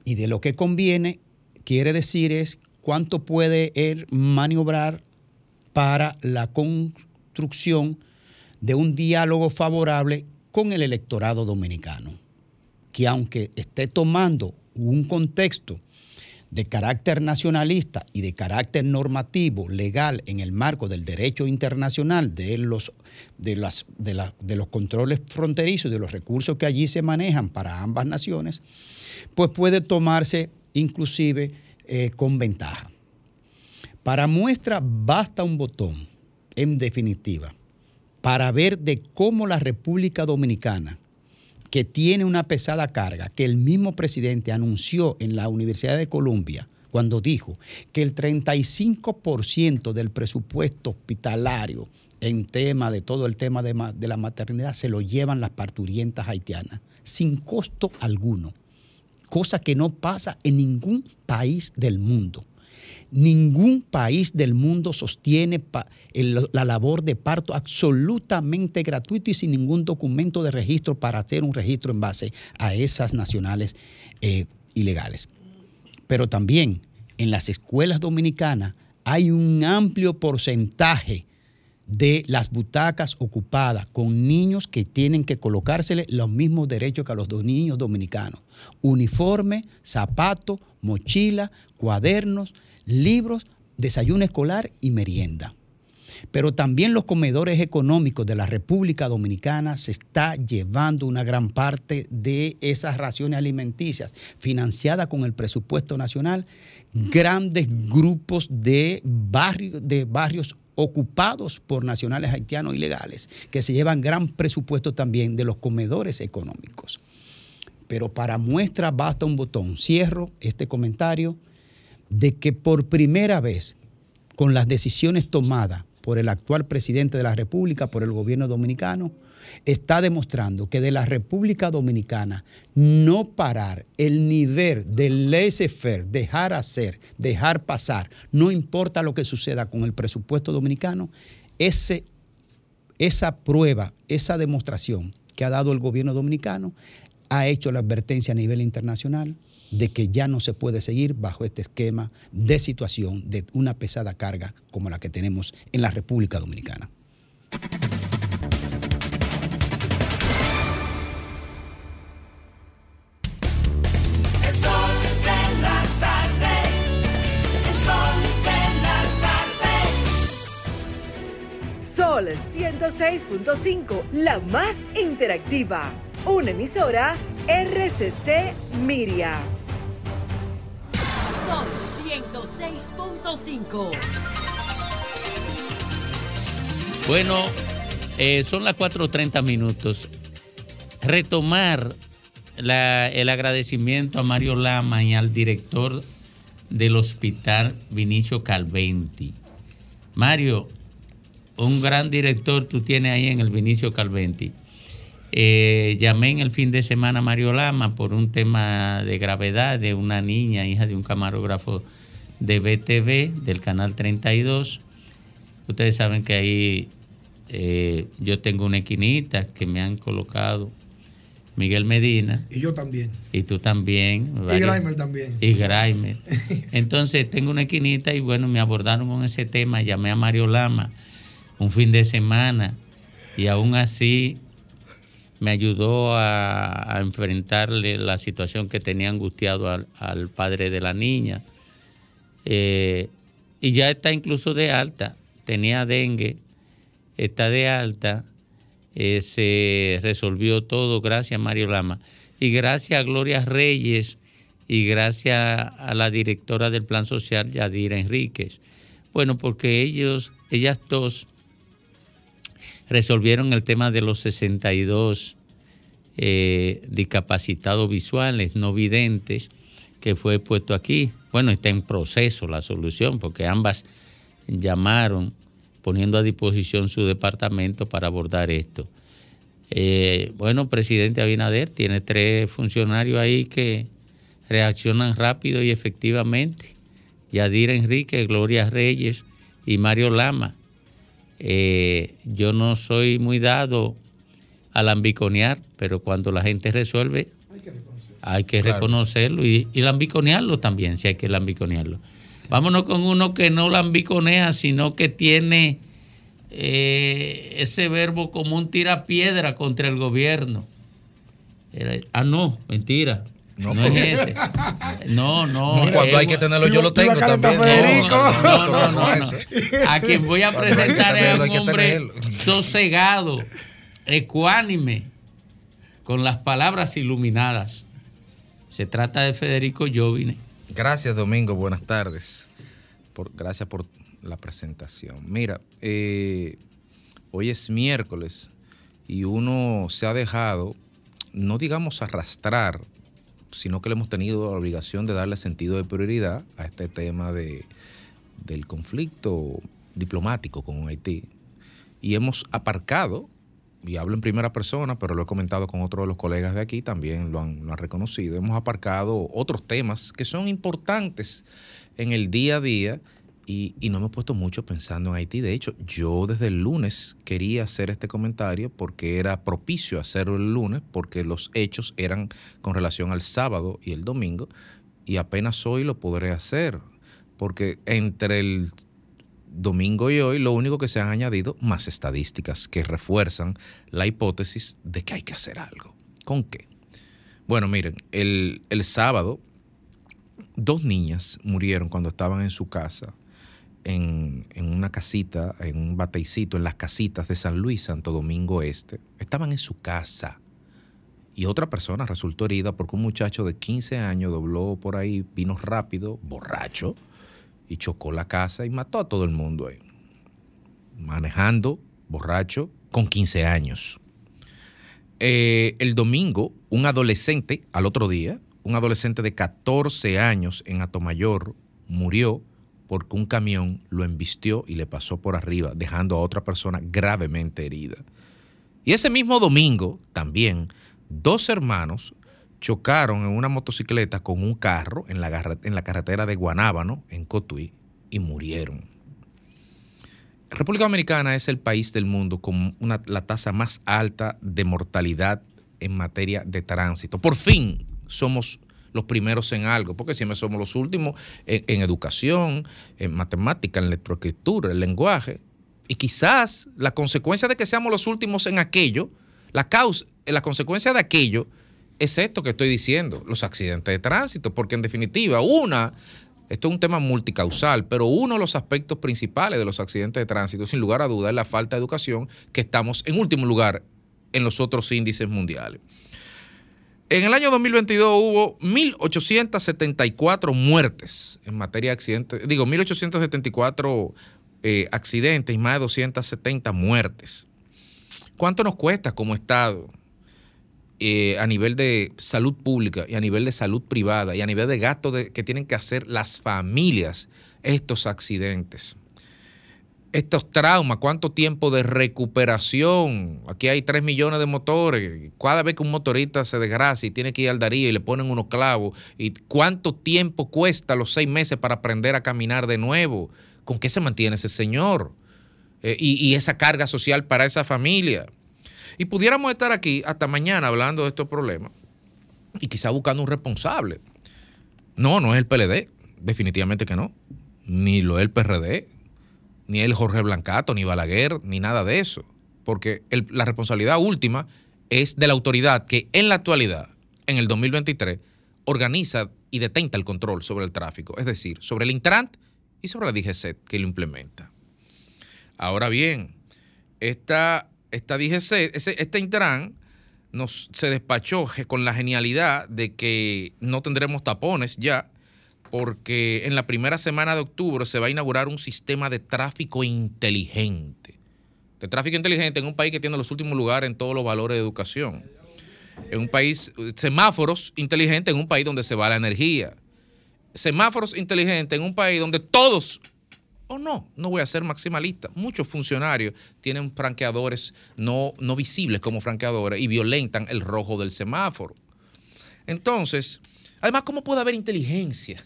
Y de lo que conviene quiere decir es cuánto puede él maniobrar para la construcción de un diálogo favorable con el electorado dominicano, que aunque esté tomando un contexto de carácter nacionalista y de carácter normativo, legal, en el marco del derecho internacional, de los, de las, de la- de los controles fronterizos de los recursos que allí se manejan para ambas naciones, pues puede tomarse inclusive eh, con ventaja. Para muestra basta un botón, en definitiva, para ver de cómo la República Dominicana, que tiene una pesada carga, que el mismo presidente anunció en la Universidad de Columbia cuando dijo que el 35% del presupuesto hospitalario en tema de todo el tema de, la maternidad se lo llevan las parturientas haitianas, sin costo alguno, cosa que no pasa en ningún país del mundo. Ningún país del mundo sostiene la labor de parto absolutamente gratuito y sin ningún documento de registro para hacer un registro en base a esas nacionales eh, ilegales. Pero también en las escuelas dominicanas hay un amplio porcentaje de las butacas ocupadas con niños que tienen que colocársele los mismos derechos que a los dos niños dominicanos. Uniforme, zapato, mochila, cuadernos, libros, desayuno escolar y merienda. Pero también los comedores económicos de la República Dominicana se está llevando una gran parte de esas raciones alimenticias financiadas con el presupuesto nacional, grandes grupos de, barrio- de barrios ocupados por nacionales haitianos ilegales, que se llevan gran presupuesto también de los comedores económicos. Pero para muestra basta un botón. Cierro este comentario de que por primera vez, con las decisiones tomadas por el actual presidente de la República, por el gobierno dominicano, está demostrando que de la República Dominicana no parar el nivel del laissez-faire, dejar hacer, dejar pasar, no importa lo que suceda con el presupuesto dominicano, ese, esa prueba, esa demostración que ha dado el gobierno dominicano ha hecho la advertencia a nivel internacional de que ya no se puede seguir bajo este esquema de situación de una pesada carga como la que tenemos en la República Dominicana. El sol de la tarde, el sol de la tarde. Sol 106.5, la más interactiva. Una emisora RCC Miria. Sol 106.5. Bueno, eh, son las 4.30 minutos. Retomar la- el agradecimiento a Mario Lama y al director del hospital Vinicio Calventi. Mario, un gran director tú tienes ahí en el Vinicio Calventi. Eh, llamé en el fin de semana a Mario Lama por un tema de gravedad de una niña, hija de un camarógrafo de BTV, del canal 32. Ustedes saben que ahí eh, yo tengo una esquinita que me han colocado Miguel Medina Y yo también. y tú también. Y varios- Grimer también. Y Grimer. Entonces tengo una esquinita y bueno, me abordaron con ese tema. Llamé a Mario Lama un fin de semana y aún así me ayudó a, enfrentarle la situación que tenía angustiado al, al padre de la niña. Eh, y ya está incluso de alta. Tenía dengue, está de alta. Eh, se resolvió todo gracias a Mario Lama. Y gracias a Gloria Reyes y gracias a la directora del Plan Social, Yadira Enríquez. Bueno, porque ellos, ellas dos resolvieron el tema de los 62 eh, discapacitados visuales, no videntes, que fue puesto aquí. Bueno, está en proceso la solución, porque ambas llamaron poniendo a disposición su departamento para abordar esto. Eh, bueno, presidente Abinader tiene tres funcionarios ahí que reaccionan rápido y efectivamente. Yadira Enrique, Gloria Reyes y Mario Lama. Eh, yo no soy muy dado a lambiconear, pero cuando la gente resuelve, hay que Claro. reconocerlo y, y lambiconearlo también, si hay que lambiconearlo. Vámonos con uno que no lambiconea, sino que tiene eh, ese verbo como un tirapiedra contra el gobierno. Era- ah, no, mentira. No, es ese. No, no. No, cuando hay que tenerlo, yo lo tengo también. No, No, no, no, no, eso. no. A quien voy a presentar es un hombre sosegado, ecuánime, con las palabras iluminadas. Se trata de Federico Jovine. Gracias, Domingo. Buenas tardes. Por, gracias por la presentación. Mira, eh, hoy es miércoles y uno se ha dejado no digamos arrastrar, sino que le hemos tenido la obligación de darle sentido de prioridad a este tema de, del conflicto diplomático con Haití. Y hemos aparcado, y hablo en primera persona, pero lo he comentado con otros de los colegas de aquí, también lo han, lo han reconocido, hemos aparcado otros temas que son importantes en el día a día y, no me he puesto mucho pensando en Haití. De hecho, yo desde el lunes quería hacer este comentario porque era propicio hacerlo el lunes, porque los hechos eran con relación al sábado y el domingo, y apenas hoy lo podré hacer, porque entre el domingo y hoy lo único que se han añadido más estadísticas que refuerzan la hipótesis de que hay que hacer algo. ¿Con qué? Bueno, miren, el sábado dos niñas murieron cuando estaban en su casa, en, una casita, en un bateicito, en las casitas de San Luis, Santo Domingo Este. Estaban en su casa. Y otra persona resultó herida porque un muchacho de 15 años dobló por ahí, vino rápido, borracho, y chocó la casa y mató a todo el mundo ahí. Manejando, borracho, con 15 años. Eh, el domingo, un adolescente, al otro día, un adolescente de 14 años en Atomayor murió porque un camión lo embistió y le pasó por arriba, dejando a otra persona gravemente herida. Y ese mismo domingo, también, dos hermanos chocaron en una motocicleta con un carro en la, carretera de Guanábano, en Cotuí, y murieron. República Dominicana es el país del mundo con la tasa más alta de mortalidad en materia de tránsito. Por fin somos los primeros en algo, porque siempre somos los últimos en, educación, en matemática, en lectoescritura, en lenguaje. Y quizás la consecuencia de que seamos los últimos en aquello, la causa, la consecuencia de aquello es esto que estoy diciendo, los accidentes de tránsito, porque en definitiva, una, esto es un tema multicausal, pero uno de los aspectos principales de los accidentes de tránsito, sin lugar a duda, es la falta de educación, que estamos en último lugar en los otros índices mundiales. En el año 2022 hubo 1.874 muertes en materia de accidentes, digo, 1.874 eh, accidentes y más de 270 muertes. ¿Cuánto nos cuesta como Estado eh, a nivel de salud pública y a nivel de salud privada y a nivel de gasto de- que tienen que hacer las familias estos accidentes? Estos traumas, ¿cuánto tiempo de recuperación? Aquí hay 3 millones de motores. Cada vez que un motorista se desgracia y tiene que ir al Darío y le ponen unos clavos, ¿y cuánto tiempo cuesta los seis meses para aprender a caminar de nuevo? ¿Con qué se mantiene ese señor? Eh, y, y esa carga social para esa familia. Y pudiéramos estar aquí hasta mañana hablando de estos problemas y quizá buscando un responsable. No, no es el PLD, definitivamente que no. Ni lo es el PRD, ni el Jorge Blancato, ni Balaguer, ni nada de eso. Porque la responsabilidad última es de la autoridad que en la actualidad, en el 2023, organiza y detenta el control sobre el tráfico, es decir, sobre el Intrant y sobre la DGC que lo implementa. Ahora bien, esta, esta DGC, este Intran nos, se despachó con la genialidad de que no tendremos tapones ya, porque en la primera semana de octubre se va a inaugurar un sistema de tráfico inteligente. De tráfico inteligente en un país que tiene los últimos lugares en todos los valores de educación. En un país, semáforos inteligentes en un país donde se va la energía. Semáforos inteligentes en un país donde todos o no, no voy a ser maximalista. Muchos funcionarios tienen franqueadores no, no visibles como franqueadores y violentan el rojo del semáforo. Entonces, además, ¿cómo puede haber inteligencia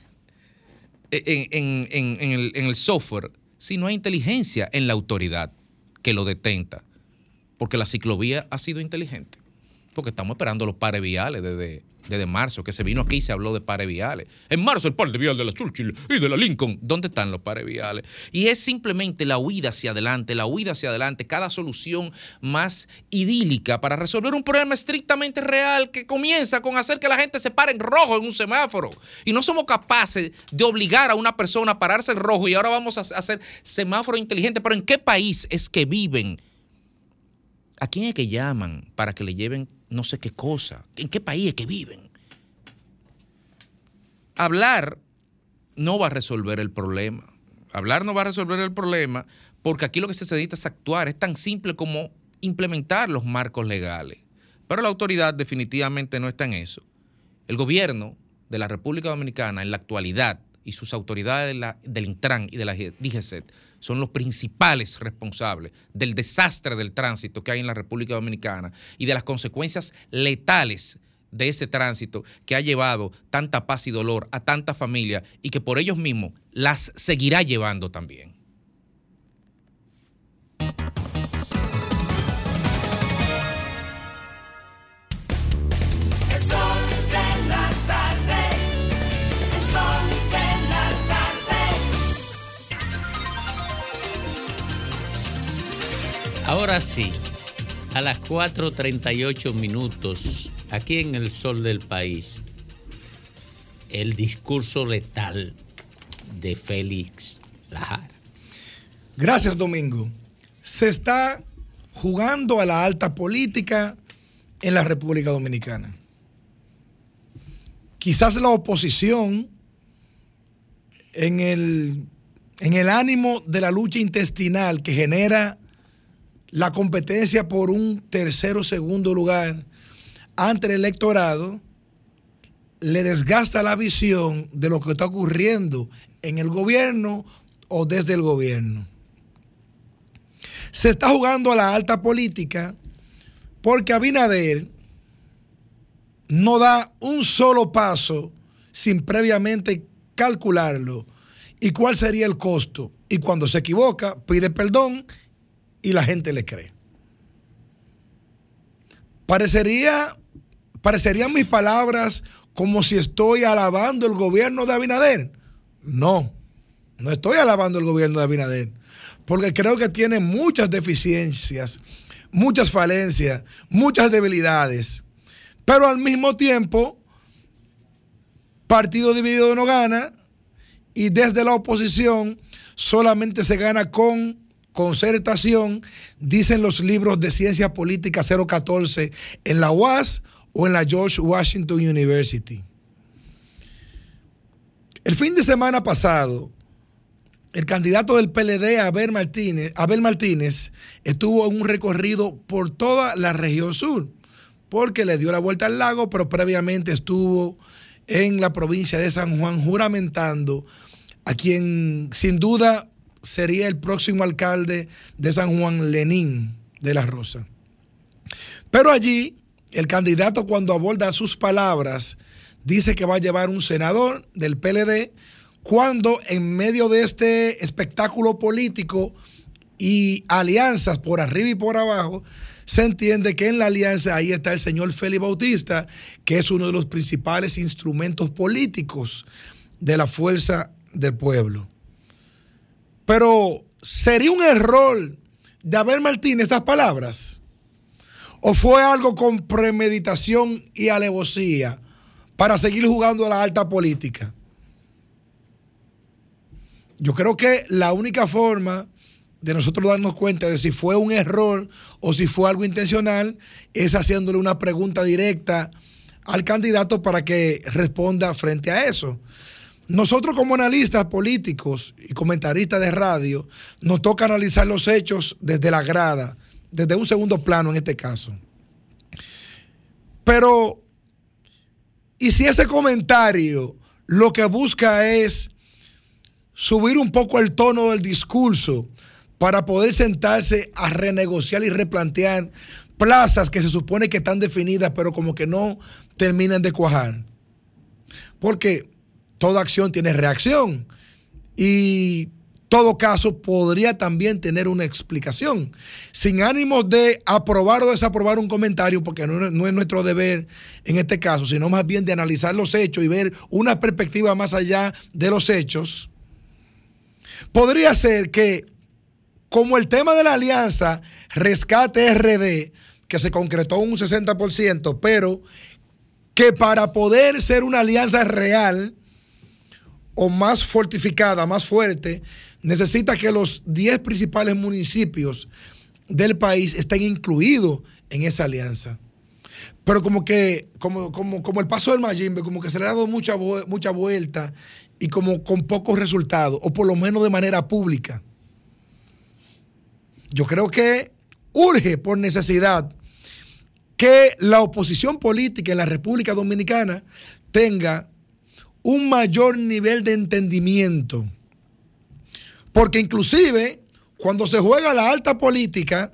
en, en- en- en el, el software si no hay inteligencia en la autoridad que lo detenta? Porque la ciclovía ha sido inteligente. Porque estamos esperando los pares viales desde, desde marzo, que se vino aquí y se habló de pares viales. En marzo el par de vial de la Churchill y de la Lincoln. ¿Dónde están los pares viales? Y es simplemente la huida hacia adelante, la huida hacia adelante, cada solución más idílica para resolver un problema estrictamente real que comienza con hacer que la gente se pare en rojo en un semáforo. Y no somos capaces de obligar a una persona a pararse en rojo y ahora vamos a hacer semáforo inteligente. Pero ¿en qué país es que viven? ¿A quién es que llaman para que le lleven no sé qué cosa? ¿En qué país es que viven? Hablar no va a resolver el problema. Hablar no va a resolver el problema porque aquí lo que se necesita es actuar. Es tan simple como implementar los marcos legales. Pero la autoridad definitivamente no está en eso. El gobierno de la República Dominicana en la actualidad y sus autoridades del Intran y de la DGCET son los principales responsables del desastre del tránsito que hay en la República Dominicana y de las consecuencias letales de ese tránsito que ha llevado tanta paz y dolor a tanta familia y que por ellos mismos las seguirá llevando también. Ahora sí, a las 4.38 minutos, aquí en el sol del país, el discurso letal de Félix Lajara. Gracias, Domingo. Se está jugando a la alta política en la República Dominicana. Quizás la oposición, en el, en el ánimo de la lucha intestinal que genera la competencia por un tercero o segundo lugar ante el electorado, le desgasta la visión de lo que está ocurriendo en el gobierno o desde el gobierno. Se está jugando a la alta política porque Abinader no da un solo paso sin previamente calcularlo y cuál sería el costo. Y cuando se equivoca, pide perdón y la gente le cree. Parecería, parecerían mis palabras como si estoy alabando el gobierno de Abinader. No, no estoy alabando el gobierno de Abinader, porque creo que tiene muchas deficiencias, muchas falencias, muchas debilidades. Pero al mismo tiempo, partido dividido no gana y desde la oposición solamente se gana con concertación, dicen los libros de ciencia política 014 en la UAS o en la George Washington University. El fin de semana pasado, el candidato del PLD, Abel Martínez, Abel Martínez, estuvo en un recorrido por toda la región sur, porque le dio la vuelta al lago, pero previamente estuvo en la provincia de San Juan juramentando a quien sin duda sería el próximo alcalde de San Juan, Lenín de la Rosa. Pero allí, el candidato cuando aborda sus palabras, dice que va a llevar un senador del PLD, cuando en medio de este espectáculo político y alianzas por arriba y por abajo, se entiende que en la alianza ahí está el señor Félix Bautista, que es uno de los principales instrumentos políticos de la fuerza del pueblo. Pero sería un error de Abel Martínez estas palabras. ¿O fue algo con premeditación y alevosía para seguir jugando a la alta política? Yo creo que la única forma de nosotros darnos cuenta de si fue un error o si fue algo intencional es haciéndole una pregunta directa al candidato para que responda frente a eso. Nosotros como analistas políticos y comentaristas de radio, nos toca analizar los hechos desde la grada, desde un segundo plano en este caso. Pero, ¿y si ese comentario lo que busca es subir un poco el tono del discurso para poder sentarse a renegociar y replantear plazas que se supone que están definidas, pero como que no terminan de cuajar? Porque toda acción tiene reacción y todo caso podría también tener una explicación. Sin ánimos de aprobar o desaprobar un comentario, porque no, no, es nuestro deber en este caso, sino más bien de analizar los hechos y ver una perspectiva más allá de los hechos, podría ser que como el tema de la alianza Rescate RD, que se concretó un 60%, pero que para poder ser una alianza real, o más fortificada, más fuerte, necesita que los 10 principales municipios del país estén incluidos en esa alianza. Pero como que, como, como, como el paso del Mayimbe, como que se le ha dado mucha, mucha vuelta y como con pocos resultados, o por lo menos de manera pública. Yo creo que urge por necesidad que la oposición política en la República Dominicana tenga un mayor nivel de entendimiento. Porque inclusive cuando se juega la alta política,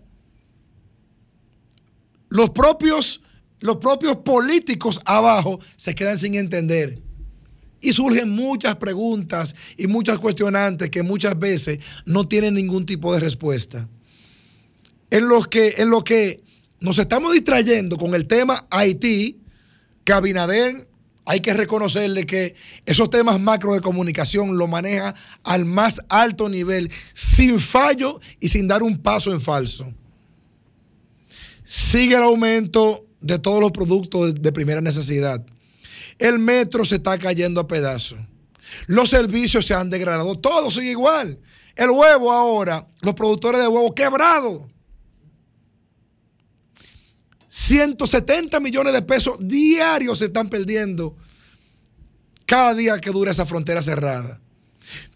los propios, los propios políticos abajo se quedan sin entender. Y surgen muchas preguntas y muchas cuestionantes que muchas veces no tienen ningún tipo de respuesta. En lo que, en que nos estamos distrayendo con el tema Haití, que hay que reconocerle que esos temas macro de comunicación lo maneja al más alto nivel, sin fallo y sin dar un paso en falso. Sigue el aumento de todos los productos de primera necesidad. El metro se está cayendo a pedazos. Los servicios se han degradado. Todo sigue igual. El huevo ahora, los productores de huevo quebrados. 170 millones de pesos diarios se están perdiendo cada día que dura esa frontera cerrada.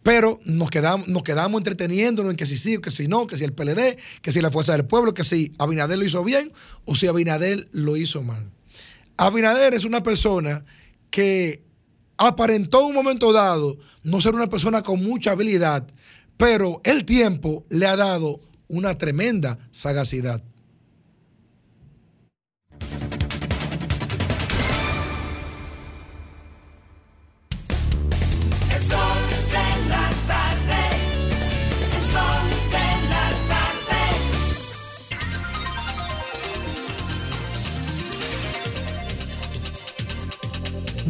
Pero nos quedamos, nos quedamos entreteniéndonos en que si sí, que si no, que si el PLD, que si la Fuerza del Pueblo, que si Abinader lo hizo bien o si Abinader lo hizo mal. Abinader es una persona que aparentó en un momento dado no ser una persona con mucha habilidad, pero el tiempo le ha dado una tremenda sagacidad.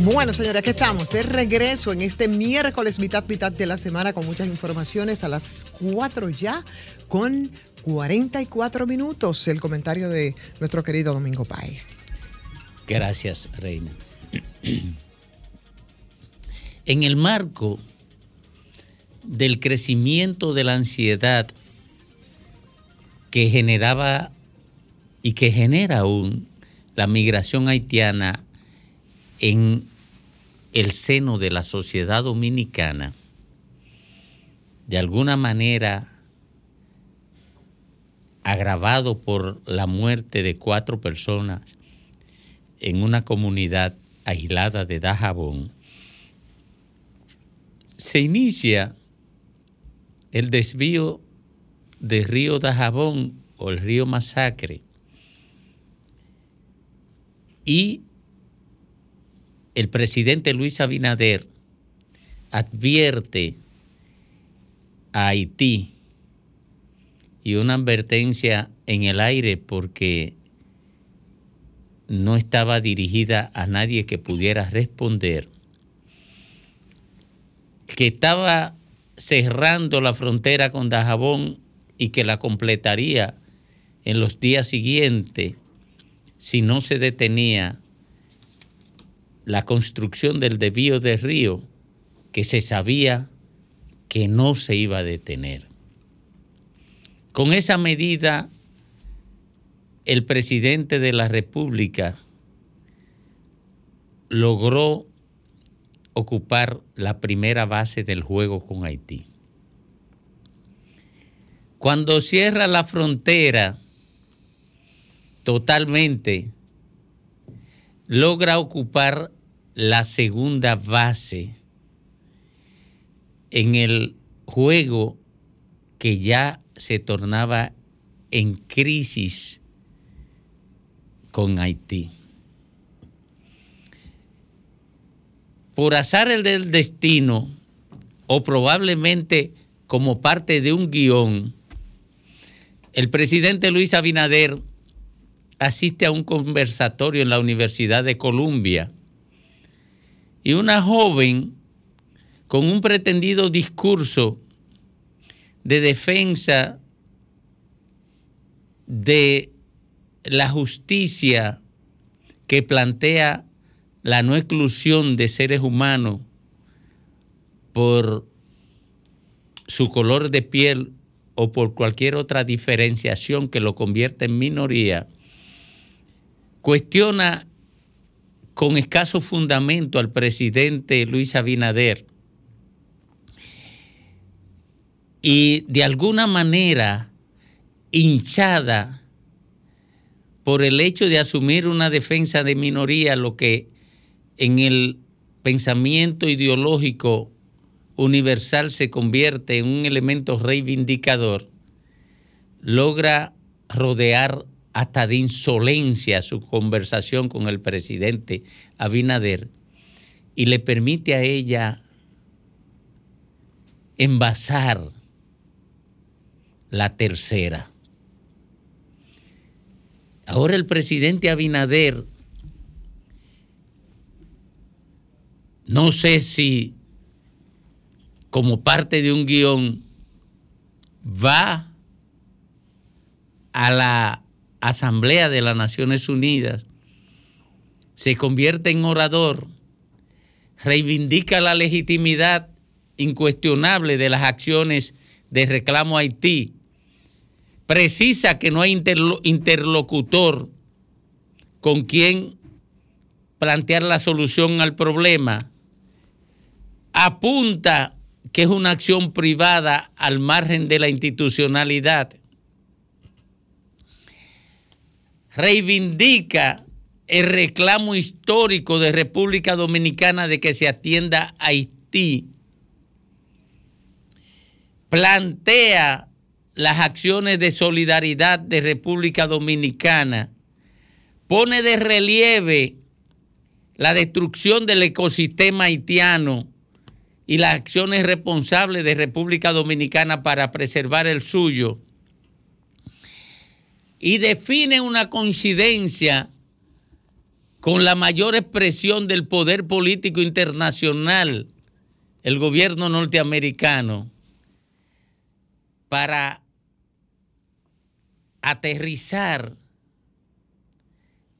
Bueno, señores, aquí estamos de regreso en este miércoles, mitad, mitad de la semana, con muchas informaciones a las 4 ya, con 44 minutos. El comentario de nuestro querido Domingo Páez. Gracias, Reina. <clears throat> En el marco del crecimiento de la ansiedad que generaba y que genera aún la migración haitiana en el seno de la sociedad dominicana, de alguna manera agravado por la muerte de cuatro personas en una comunidad aislada de Dajabón, se inicia el desvío del río Dajabón o el río Masacre y el presidente Luis Abinader advierte a Haití y una advertencia en el aire porque no estaba dirigida a nadie que pudiera responder, que estaba cerrando la frontera con Dajabón y que la completaría en los días siguientes si no se detenía la construcción del desvío del río que se sabía que no se iba a detener. Con esa medida, el presidente de la República logró ocupar la primera base del juego con Haití. Cuando cierra la frontera totalmente, logra ocupar la segunda base en el juego que ya se tornaba en crisis con Haití. Por azar el del destino, o probablemente como parte de un guion, el presidente Luis Abinader asiste a un conversatorio en la Universidad de Columbia y una joven con un pretendido discurso de defensa de la justicia que plantea la no exclusión de seres humanos por su color de piel o por cualquier otra diferenciación que lo convierta en minoría, cuestiona con escaso fundamento al presidente Luis Abinader. Y de alguna manera hinchada por el hecho de asumir una defensa de minoría, lo que en el pensamiento ideológico universal se convierte en un elemento reivindicador, logra rodear hasta de insolencia su conversación con el presidente Abinader y le permite a ella envasar la tercera. Ahora el presidente Abinader, no sé si como parte de un guion va a la Asamblea de las Naciones Unidas, se convierte en orador, reivindica la legitimidad incuestionable de las acciones de reclamo Haití, precisa que no hay interlo- interlocutor con quien plantear la solución al problema, apunta que es una acción privada al margen de la institucionalidad, reivindica el reclamo histórico de República Dominicana de que se atienda a Haití, plantea las acciones de solidaridad de República Dominicana, pone de relieve la destrucción del ecosistema haitiano y las acciones responsables de República Dominicana para preservar el suyo, y define una coincidencia con la mayor expresión del poder político internacional, el gobierno norteamericano, para aterrizar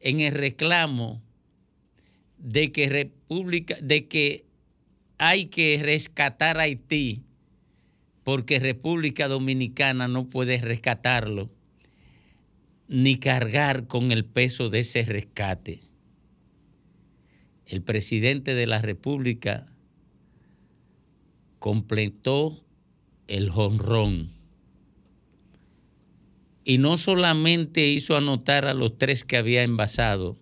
en el reclamo de que República, de que hay que rescatar a Haití porque República Dominicana no puede rescatarlo ni cargar con el peso de ese rescate. El presidente de la República completó el jonrón y no solamente hizo anotar a los tres que había envasado,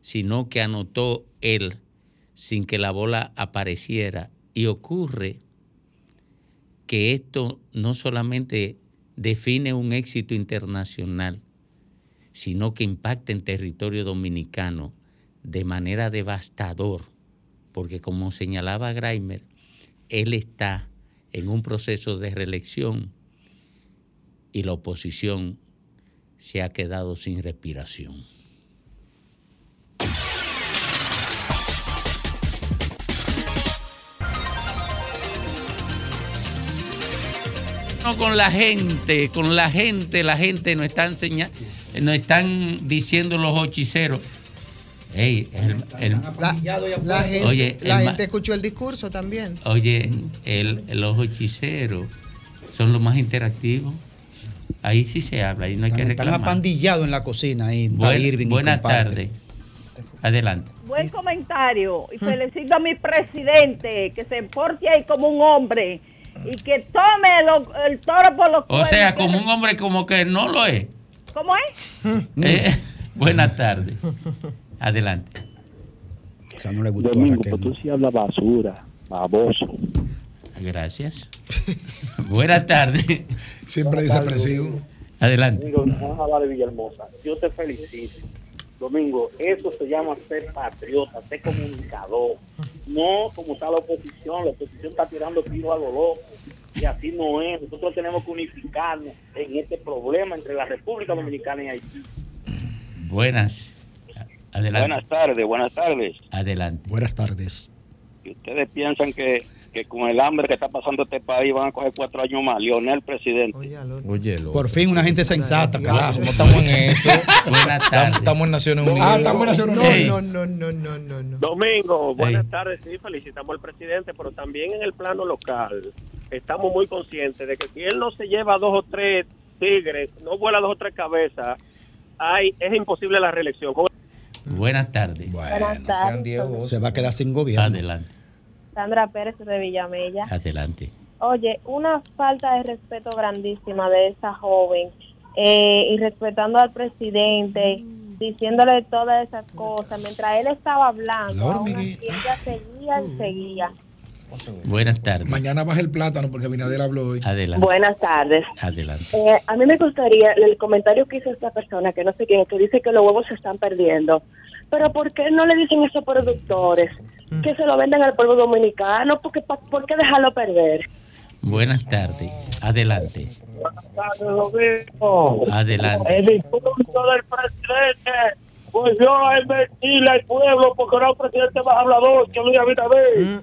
sino que anotó él sin que la bola apareciera. Y ocurre que esto no solamente define un éxito internacional, sino que impacta en territorio dominicano de manera devastador, porque como señalaba Greimer, él está en un proceso de reelección y la oposición se ha quedado sin respiración. No, con la gente, con la gente, la gente nos está enseñando, nos están diciendo los hechiceros. Ey, el- el- La, la gente, Oye, la el gente escuchó el discurso también. Oye, el, los hechiceros son los más interactivos. Ahí sí se habla, ahí no hay que están apandillados en la cocina ahí. Buen- buenas tardes. Adelante. Buen comentario y felicito a mi presidente que se porte ahí como un hombre y que tome lo- el toro por los O cuernos. sea, como un hombre como que no lo es. ¿Cómo es? <laughs> Eh, buenas tardes. Adelante. O sea, no le gustó a Domingo, Raquel. pues tú sí hablas basura, baboso. Gracias. <laughs> buenas tardes. Siempre dice expresivo. Adelante. Domingo, vamos a hablar de Villahermosa. Yo te felicito. Domingo, eso se llama ser patriota, ser comunicador. No como está la oposición. La oposición está tirando tiro a lo loco. Y así no es. Nosotros tenemos que unificarnos en este problema entre la República Dominicana y Haití. Buenas. Adelante. Buenas tardes, buenas tardes. Adelante. Buenas tardes. Y ustedes piensan que, que con el hambre que está pasando este país van a coger cuatro años más. Lionel, presidente. Oye, Por fin una gente sensata, carajo. No estamos en eso. <laughs> Buenas Estamos, estamos en Naciones Unidas. Ah, estamos en Naciones No, Unidas. no, no, no, no, no, no. Domingo, buenas tardes. Sí, felicitamos al presidente, pero también en el plano local estamos muy conscientes de que si él no se lleva dos o tres tigres, no vuela dos o tres cabezas, hay, es imposible la reelección. Buenas tardes. Buenas tardes. Se va a quedar sin gobierno. Adelante. Sandra Pérez de Villamella. Adelante. Oye, una falta de respeto grandísima de esa joven eh, y respetando al presidente diciéndole todas esas cosas. Mientras él estaba hablando, La aún así ella seguía y seguía. Buenas tardes. Mañana baja el plátano porque Abinader habló hoy. Adelante. Buenas tardes. Adelante. Eh, a mí me gustaría el comentario que hizo esta persona, que no sé quién, que dice que los huevos se están perdiendo. Pero ¿por qué no le dicen a esos productores que se lo venden al pueblo dominicano? Porque, ¿Por qué dejarlo perder? Buenas tardes. Adelante. Domingo. Adelante. El discurso del presidente volvió a invertirle al pueblo porque era un presidente más hablador que Luis Abinader.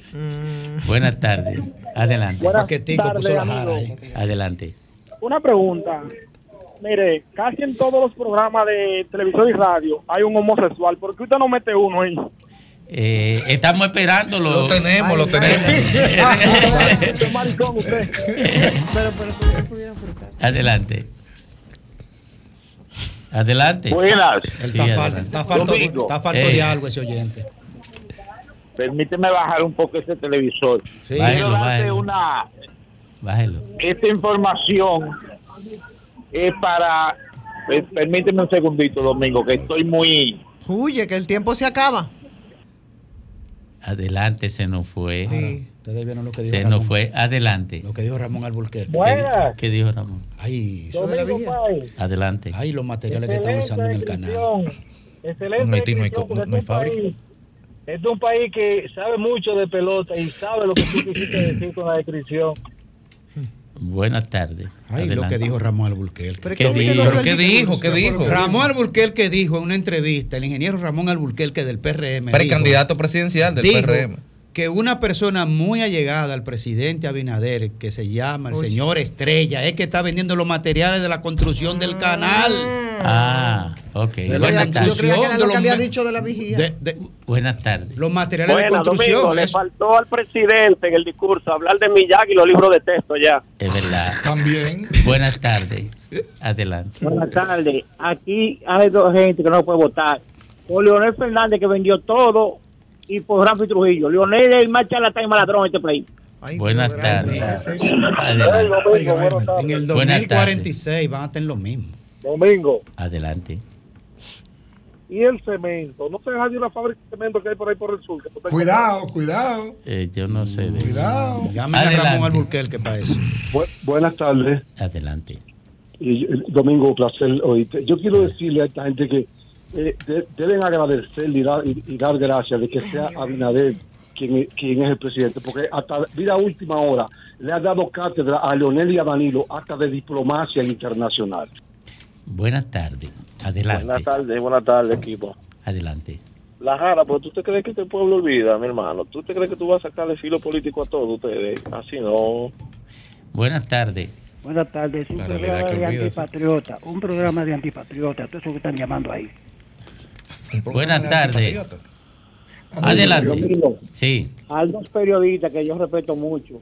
Buenas tardes. Adelante. Buenas tardes, amigo. Adelante. Una pregunta. Mire, casi en todos los programas de televisión y radio hay un homosexual. ¿Por qué usted no mete uno ahí? Eh, estamos esperándolo. Lo tenemos, lo tenemos. <laughs> maricón usted. Pero, pero, pero, pudiera frutar. Adelante. Adelante. Buenas. Sí, Está adelante. falto- está falto- Domingo. Está falto Eh, de algo ese oyente. Permíteme bajar un poco ese televisor. Sí. Bájelo, bájelo. una. Bájelo. Esta información es para. Permíteme un segundito, Domingo, que estoy muy. Huye, que el tiempo se acaba. Adelante, se nos fue. Ustedes vieron lo que dijo Se Ramón. nos fue. Adelante. Lo que dijo Ramón Alburquerque. Buenas. ¿Qué dijo Ramón? Ay, Domingo Pay. Adelante. Ay, los materiales que están usando en el canal. Excelente. No hay no hay no hay este es un fábrica. país- Este es un país que sabe mucho de pelota y sabe lo que tú quisiste decir con la descripción. Buenas tardes. Ay, lo que dijo Ramón Alburquerque. ¿Qué dijo? ¿Pero ¿Qué dijo? ¿Qué dijo? Ramón Alburquerque dijo en una entrevista, el ingeniero Ramón Alburquerque del PRM. Precandidato dijo- presidencial del dijo PRM. Que una persona muy allegada al presidente Abinader, que se llama el Uy. señor Estrella, es que está vendiendo los materiales de la construcción del canal. Ah, ok. De la Buenas Yo tardes. creía que era lo de que había dicho de la vigía. De- de- Buenas tardes. los materiales de Buena, construcción. Domingo, le faltó al presidente en el discurso hablar de Miyagi y los libros de texto ya. Es verdad. También. Buenas tardes. Adelante. Buenas tardes. Aquí hay dos gente que no puede votar. Por Leonel Fernández que vendió todo y por Ramfi Trujillo. Leonel es el más charlatán y maladrón de este país. Buenas tardes. En el Buenas 2046 van a tener lo mismo. Domingo. Adelante. Y el cemento. No se deja de una fábrica de cemento que hay por ahí por el sur. que Cuidado, cuidado. Eh, yo no sé de Cuidado. Llamen a Adelante. Ramón Alburquerque para eso. Bu- buenas tardes. Adelante. Y, Domingo, placer oírte. Yo quiero decirle a esta gente que eh, de- deben agradecerle y dar, y- y dar gracias de que sea Abinader quien, es- quien es el presidente, porque hasta vida última hora le ha dado cátedra a Leonel y a Danilo hasta de diplomacia internacional. Buenas tardes. Adelante. Buenas tardes, buenas tardes, equipo. Adelante. La Jara, pero tú te crees que este pueblo olvida, mi hermano. ¿Tú te crees que tú vas a sacarle filo político a todos ustedes? Así no. Buenas tardes. Buenas tardes, un La programa de olvidas. antipatriota, un programa de antipatriota, todo eso que están llamando ahí. Buenas tardes. Adelante. Sí. Hay dos periodistas que yo respeto mucho,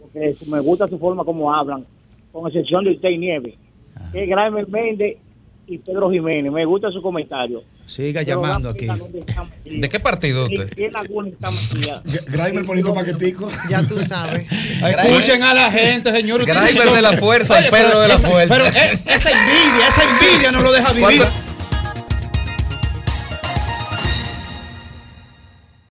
porque me gusta su forma como hablan, con excepción de usted y Nieves, que es Graeme Méndez y Pedro Jiménez. Me gusta su comentario. Siga Pero llamando aquí. ¿De qué partido usted? <laughs> Grimer poniendo paquetico. <laughs> Ya tú sabes. <laughs> Escuchen a la gente, señor. Ustedes Grimer son- de la fuerza Oye, Pedro de la esa- fuerza. Pero eh, esa envidia, esa envidia no lo deja vivir.